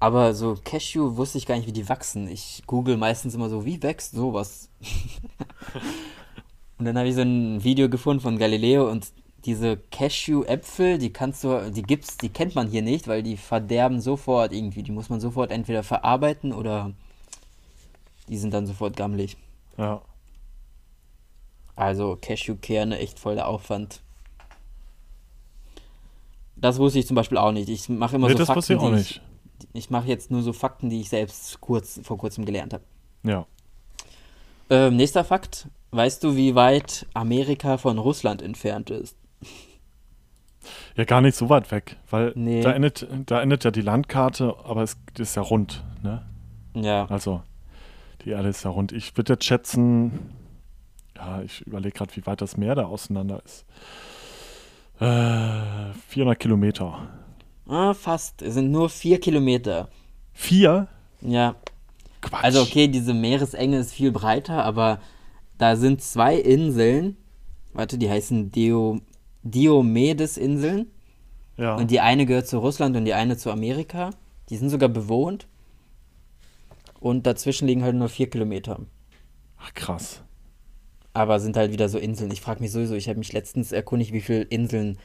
Aber so Cashew wusste ich gar nicht, wie die wachsen. Ich google meistens immer so, wie wächst sowas? und dann habe ich so ein Video gefunden von Galileo und diese Cashew-Äpfel, die kannst du, die gibt's, die kennt man hier nicht, weil die verderben sofort irgendwie. Die muss man sofort entweder verarbeiten oder die sind dann sofort gammelig. Ja. Also Cashewkerne, echt voll der Aufwand. Das wusste ich zum Beispiel auch nicht. Ich mache immer Nee, so das Fakten, auch nicht. ich, ich mache jetzt nur so Fakten, die ich selbst kurz vor kurzem gelernt habe. Ja. Ähm, nächster Fakt. Weißt du, wie weit Amerika von Russland entfernt ist? Ja, gar nicht so weit weg, weil Nee. da, endet, da endet ja die Landkarte, aber es ist ja rund, ne? Ja, Also, die Erde ist ja rund. Ich würde jetzt schätzen, ja, ich überlege gerade, wie weit das Meer da auseinander ist. Äh, 400 Kilometer. ah, fast. Es sind nur vier Kilometer. Vier? Ja, Quatsch. also okay, diese Meeresenge ist viel breiter, aber da sind zwei Inseln. Warte, die heißen Dio, Diomedes-Inseln. Ja. Und die eine gehört zu Russland und die eine zu Amerika. Die sind sogar bewohnt. Und dazwischen liegen halt nur vier Kilometer. Ach, krass. Aber sind halt wieder so Inseln. Ich frage mich sowieso, ich habe mich letztens erkundigt, wie viele Inseln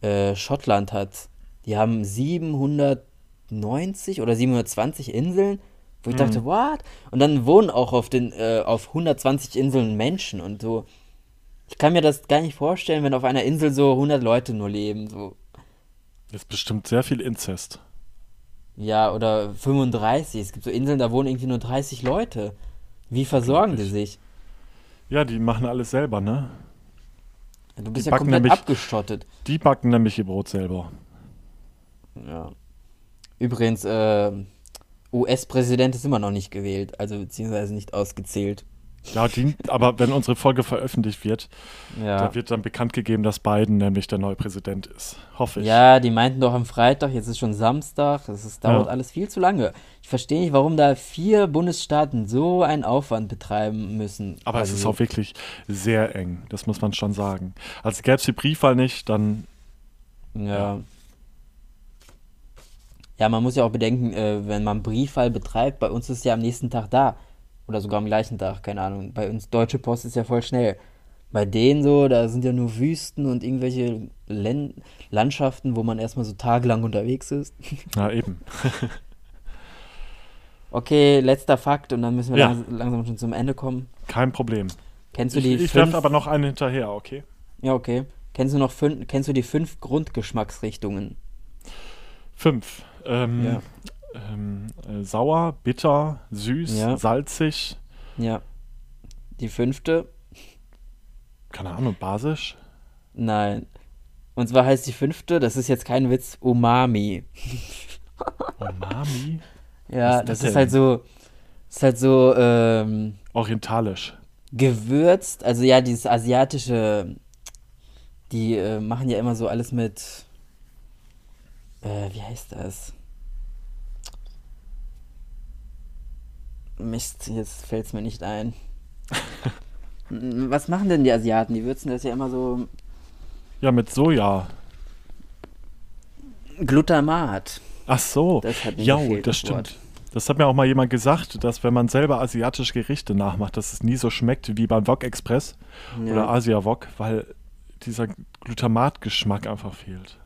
äh, Schottland hat. Die haben 790 oder 720 Inseln, wo ich Mhm. dachte, what? Und dann wohnen auch auf den äh, auf 120 Inseln Menschen und so. Ich kann mir das gar nicht vorstellen, wenn auf einer Insel so 100 Leute nur leben, so. Das ist bestimmt sehr viel Inzest. Ja, oder 35. Es gibt so Inseln, da wohnen irgendwie nur 30 Leute. Wie versorgen die sich? Ja, die machen alles selber, ne? Du bist Die ja komplett nämlich- abgeschottet. Die backen nämlich ihr Brot selber. Ja. Übrigens, äh, US-Präsident ist immer noch nicht gewählt, also beziehungsweise nicht ausgezählt. Ja, die, aber wenn unsere Folge veröffentlicht wird, Ja. da wird dann bekannt gegeben, dass Biden nämlich der neue Präsident ist. Hoffe ich. Ja, die meinten doch am Freitag, jetzt ist schon Samstag, das ist, dauert Ja. alles viel zu lange. Ich verstehe nicht, warum da vier Bundesstaaten so einen Aufwand betreiben müssen. Aber es Also ist so- auch wirklich sehr eng, das muss man schon sagen. Also gäbe es die Briefwahl nicht, dann Ja. Ja, man muss ja auch bedenken, äh, wenn man Briefwahl betreibt, bei uns ist ja am nächsten Tag da. Oder sogar am gleichen Tag, keine Ahnung. Bei uns Deutsche Post ist ja voll schnell. Bei denen so, da sind ja nur Wüsten und irgendwelche Len Landschaften, wo man erstmal so tagelang unterwegs ist. na eben. Okay, letzter Fakt und dann müssen wir Ja. langs langsam schon zum Ende kommen. Kein Problem. Kennst du Ich, die ich fünf? werfe aber noch einen hinterher, okay? Ja, okay. Kennst du noch fünf, kennst du die fünf Grundgeschmacksrichtungen? Fünf. Ähm, Ja. Ähm, äh, sauer, bitter, süß, Ja. salzig, Ja. Die fünfte? keine Ahnung, basisch. Nein. Und zwar heißt die fünfte, das ist jetzt kein Witz, Umami. Umami? Ja, ist das das ist halt so, ist halt so ähm, Orientalisch. gewürzt. Also ja, dieses asiatische, die äh, machen ja immer so alles mit, äh, wie heißt das? Mist, jetzt fällt es mir nicht ein. Was machen denn die Asiaten? Die würzen das ja immer so Ja, mit Soja. Glutamat. Ach so. Das hat mir ja, das das Wort. stimmt. Das hat mir auch mal jemand gesagt, dass wenn man selber asiatische Gerichte nachmacht, dass es nie so schmeckt wie beim Wok Express Ja. oder Asia Wok, weil dieser Glutamatgeschmack einfach fehlt.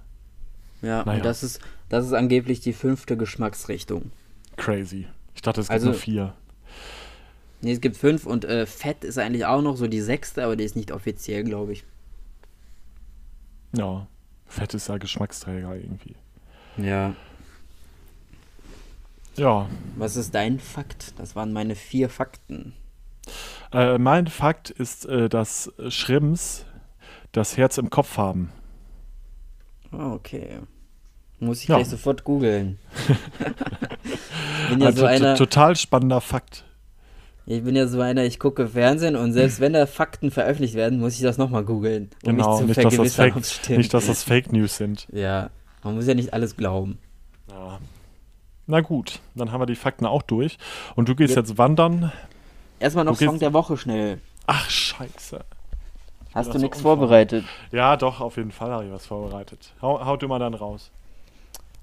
Ja, Naja. und das ist, das ist angeblich die fünfte Geschmacksrichtung. Crazy. Ich dachte, es gibt Also- nur vier. Nee, es gibt fünf und äh, Fett ist eigentlich auch noch so die sechste, aber die ist nicht offiziell, glaube ich. Ja. Fett ist ja Geschmacksträger irgendwie. Ja. Ja. Was ist dein Fakt? Das waren meine vier Fakten. Äh, mein Fakt ist, äh, dass Shrimps das Herz im Kopf haben. Ah, okay. Muss ich Ja. gleich sofort googeln. ich bin ja Also, so einer, total spannender Fakt. Ich bin ja so einer, ich gucke Fernsehen und selbst wenn da Fakten veröffentlicht werden, muss ich das nochmal googeln, um Genau, mich zu nicht dass, das vergewissern, Fake, nicht, dass das Fake News sind. ja, man muss ja nicht alles glauben. Ja. Na gut, dann haben wir die Fakten auch durch. Und du gehst Ja. jetzt wandern. Erstmal noch Du Song der Woche schnell. Ach, scheiße. Hast das du so nichts vorbereitet? Ja, doch, auf jeden Fall habe ich was vorbereitet. Hau, haut du mal dann raus.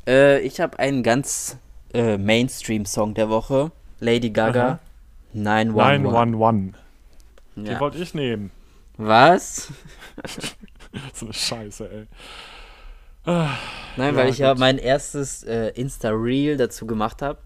Äh, ich habe einen ganz äh, Mainstream-Song der Woche. Lady Gaga. Aha. 911. 911. Den Ja. wollte ich nehmen. Was? So eine Scheiße, ey. Nein, Ja, weil ich ja gut. mein erstes äh, Insta-Reel dazu gemacht habe.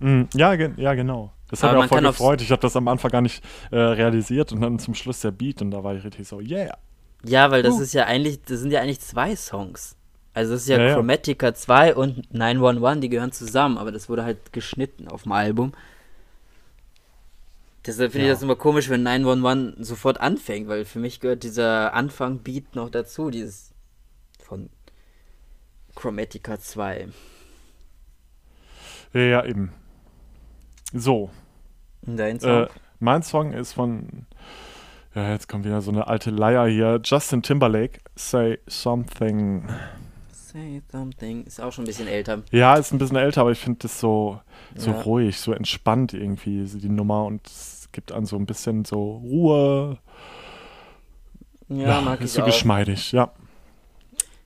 Mm, Ja, ge ja, genau. Das hat Aber mich auch voll gefreut. Ich habe das am Anfang gar nicht äh, realisiert und dann zum Schluss der Beat und da war ich richtig so, yeah. Ja, weil das Uh. ist ja eigentlich, das sind ja eigentlich zwei Songs. Also das ist ja, Ja, ja. Chromatica 2 und 911, die gehören zusammen, aber das wurde halt geschnitten auf dem Album. Deshalb finde Ja. ich das immer komisch, wenn 911 sofort anfängt, weil für mich gehört dieser Anfang-Beat noch dazu, dieses von Chromatica 2. Ja, ja, eben. So, dein Song? äh, mein Song ist von, ja, jetzt kommt wieder so eine alte Leier hier. Justin Timberlake, Say Something. Say something. Ist auch schon ein bisschen älter. Ja, ist ein bisschen älter, aber ich finde das so, so Ja. ruhig, so entspannt irgendwie, die Nummer und es gibt an so ein bisschen so Ruhe. Ja, mag ist ich so auch. geschmeidig, ja.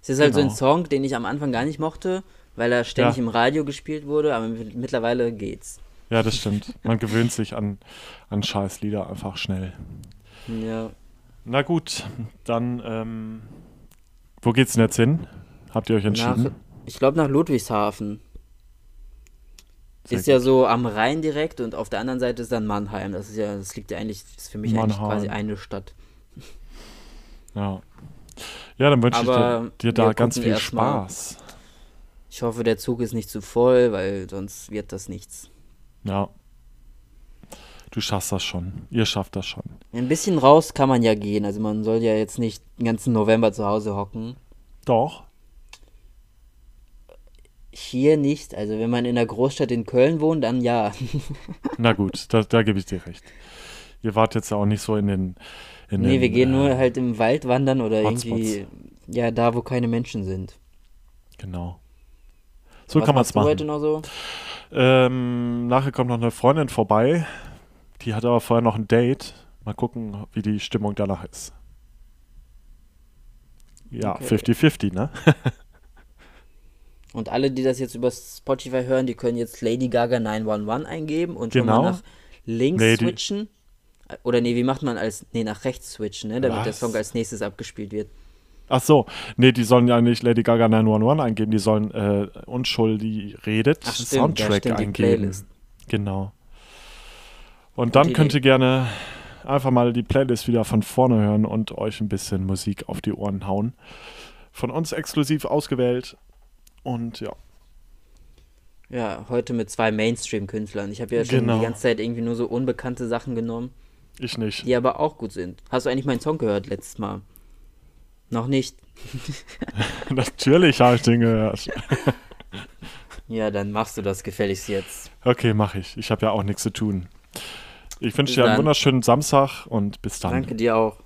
Es ist halt so ein Genau. Song, den ich am Anfang gar nicht mochte, weil er ständig Ja. im Radio gespielt wurde, aber mit- mittlerweile geht's. Ja, das stimmt. Man gewöhnt sich an, an Scheißlieder einfach schnell. Ja. Na gut, dann, ähm, wo geht's denn jetzt hin? Habt ihr euch Nach, entschieden? ich glaube nach Ludwigshafen. Sehr ist ja gut. so am Rhein direkt und auf der anderen Seite ist dann Mannheim. Das ist ja, das liegt ja eigentlich, ist für mich eigentlich Mannheim. quasi eine Stadt. Ja. Ja, dann wünsche ich dir, dir da ganz viel mal. Spaß. Ich hoffe, der Zug ist nicht zu voll, weil sonst wird das nichts. Ja. Du schaffst das schon. Ihr schafft das schon. Ein bisschen raus kann man ja gehen. Also man soll ja jetzt nicht den ganzen November zu Hause hocken. Doch. Hier nicht. Also wenn man in der Großstadt in Köln wohnt, dann ja. Na gut, da, da gebe ich dir recht. Ihr wart jetzt auch nicht so in den. In nee, den, wir gehen äh, nur halt im Wald wandern oder Hotspots. irgendwie, ja, da, wo keine Menschen sind. Genau. So Was kann man es machen. heute noch so? Ähm, nachher kommt noch eine Freundin vorbei. Die hat aber vorher noch ein Date. Mal gucken, wie die Stimmung danach ist. Ja, Okay. 50-50, ne? Und alle, die das jetzt über Spotify hören, die können jetzt Lady Gaga 911 eingeben und schon Genau. mal nach links die- switchen. Oder nee, wie macht man als, nee, nach rechts switchen, ne, damit der Was? Song als nächstes abgespielt wird. Ach so, nee, die sollen ja nicht Lady Gaga 911 eingeben, die sollen äh, Unschuldi redet Ach, stimmt, Soundtrack stimmt, eingeben. Genau. Und dann Idee. könnt ihr gerne einfach mal die Playlist wieder von vorne hören und euch ein bisschen Musik auf die Ohren hauen. Von uns exklusiv ausgewählt. Und ja, Ja, heute mit zwei Mainstream-Künstlern. Ich habe ja schon Genau. die ganze Zeit irgendwie nur so unbekannte Sachen genommen, ich nicht. die aber auch gut sind. Hast du eigentlich meinen Song gehört letztes Mal? Noch nicht. Natürlich habe ich den gehört. Ja, dann machst du das gefälligst jetzt. Okay, mache ich. Ich habe ja auch nichts zu tun. Ich wünsche dir einen wunderschönen Samstag und bis dann. Danke dir auch.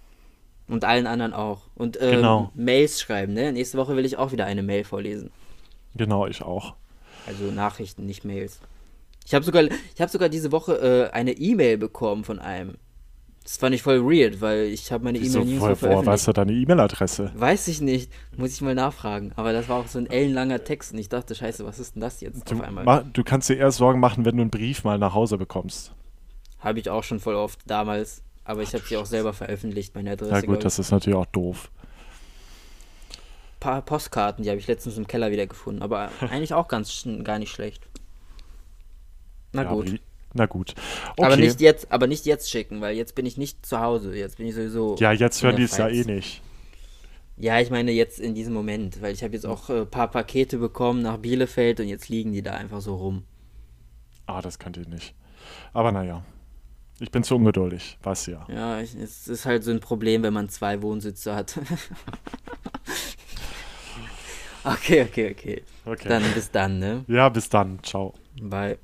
Und allen anderen auch. Und ähm, Genau. Mails schreiben, ne? Nächste Woche will ich auch wieder eine Mail vorlesen. Genau, ich auch. Also Nachrichten, nicht Mails. Ich habe sogar, ich habe sogar diese Woche äh, eine E-Mail bekommen von einem. Das fand ich voll weird, weil ich habe meine E-Mail nie so woher veröffentlicht. weißt du deine E-Mail-Adresse? Weiß ich nicht. Muss ich mal nachfragen. Aber das war auch so ein ellenlanger Text und ich dachte, scheiße, was ist denn das jetzt Du, auf einmal? ma- du kannst dir eher Sorgen machen, wenn du einen Brief mal nach Hause bekommst. Habe ich auch schon voll oft damals. Aber ich habe sie auch selber veröffentlicht, meine Adresse. Ja gut, das ist natürlich auch doof. Paar Postkarten, die habe ich letztens im Keller wieder gefunden. Aber eigentlich auch ganz gar nicht schlecht. Na Ja, gut. Na gut. Okay. Aber nicht jetzt, aber nicht jetzt schicken, weil jetzt bin ich nicht zu Hause. Jetzt bin ich sowieso. ja, jetzt hören die es ja eh nicht. Ja, ich meine jetzt in diesem Moment, weil ich habe jetzt auch ein paar Pakete bekommen nach Bielefeld und jetzt liegen die da einfach so rum. Ah, das könnt ihr nicht. Aber naja. Ich bin zu ungeduldig, weißt du ja. Ja, ich, es ist halt so ein Problem, wenn man zwei Wohnsitze hat. Okay, okay, okay. okay. Dann bis dann, ne? Ja, bis dann. Ciao. Bye.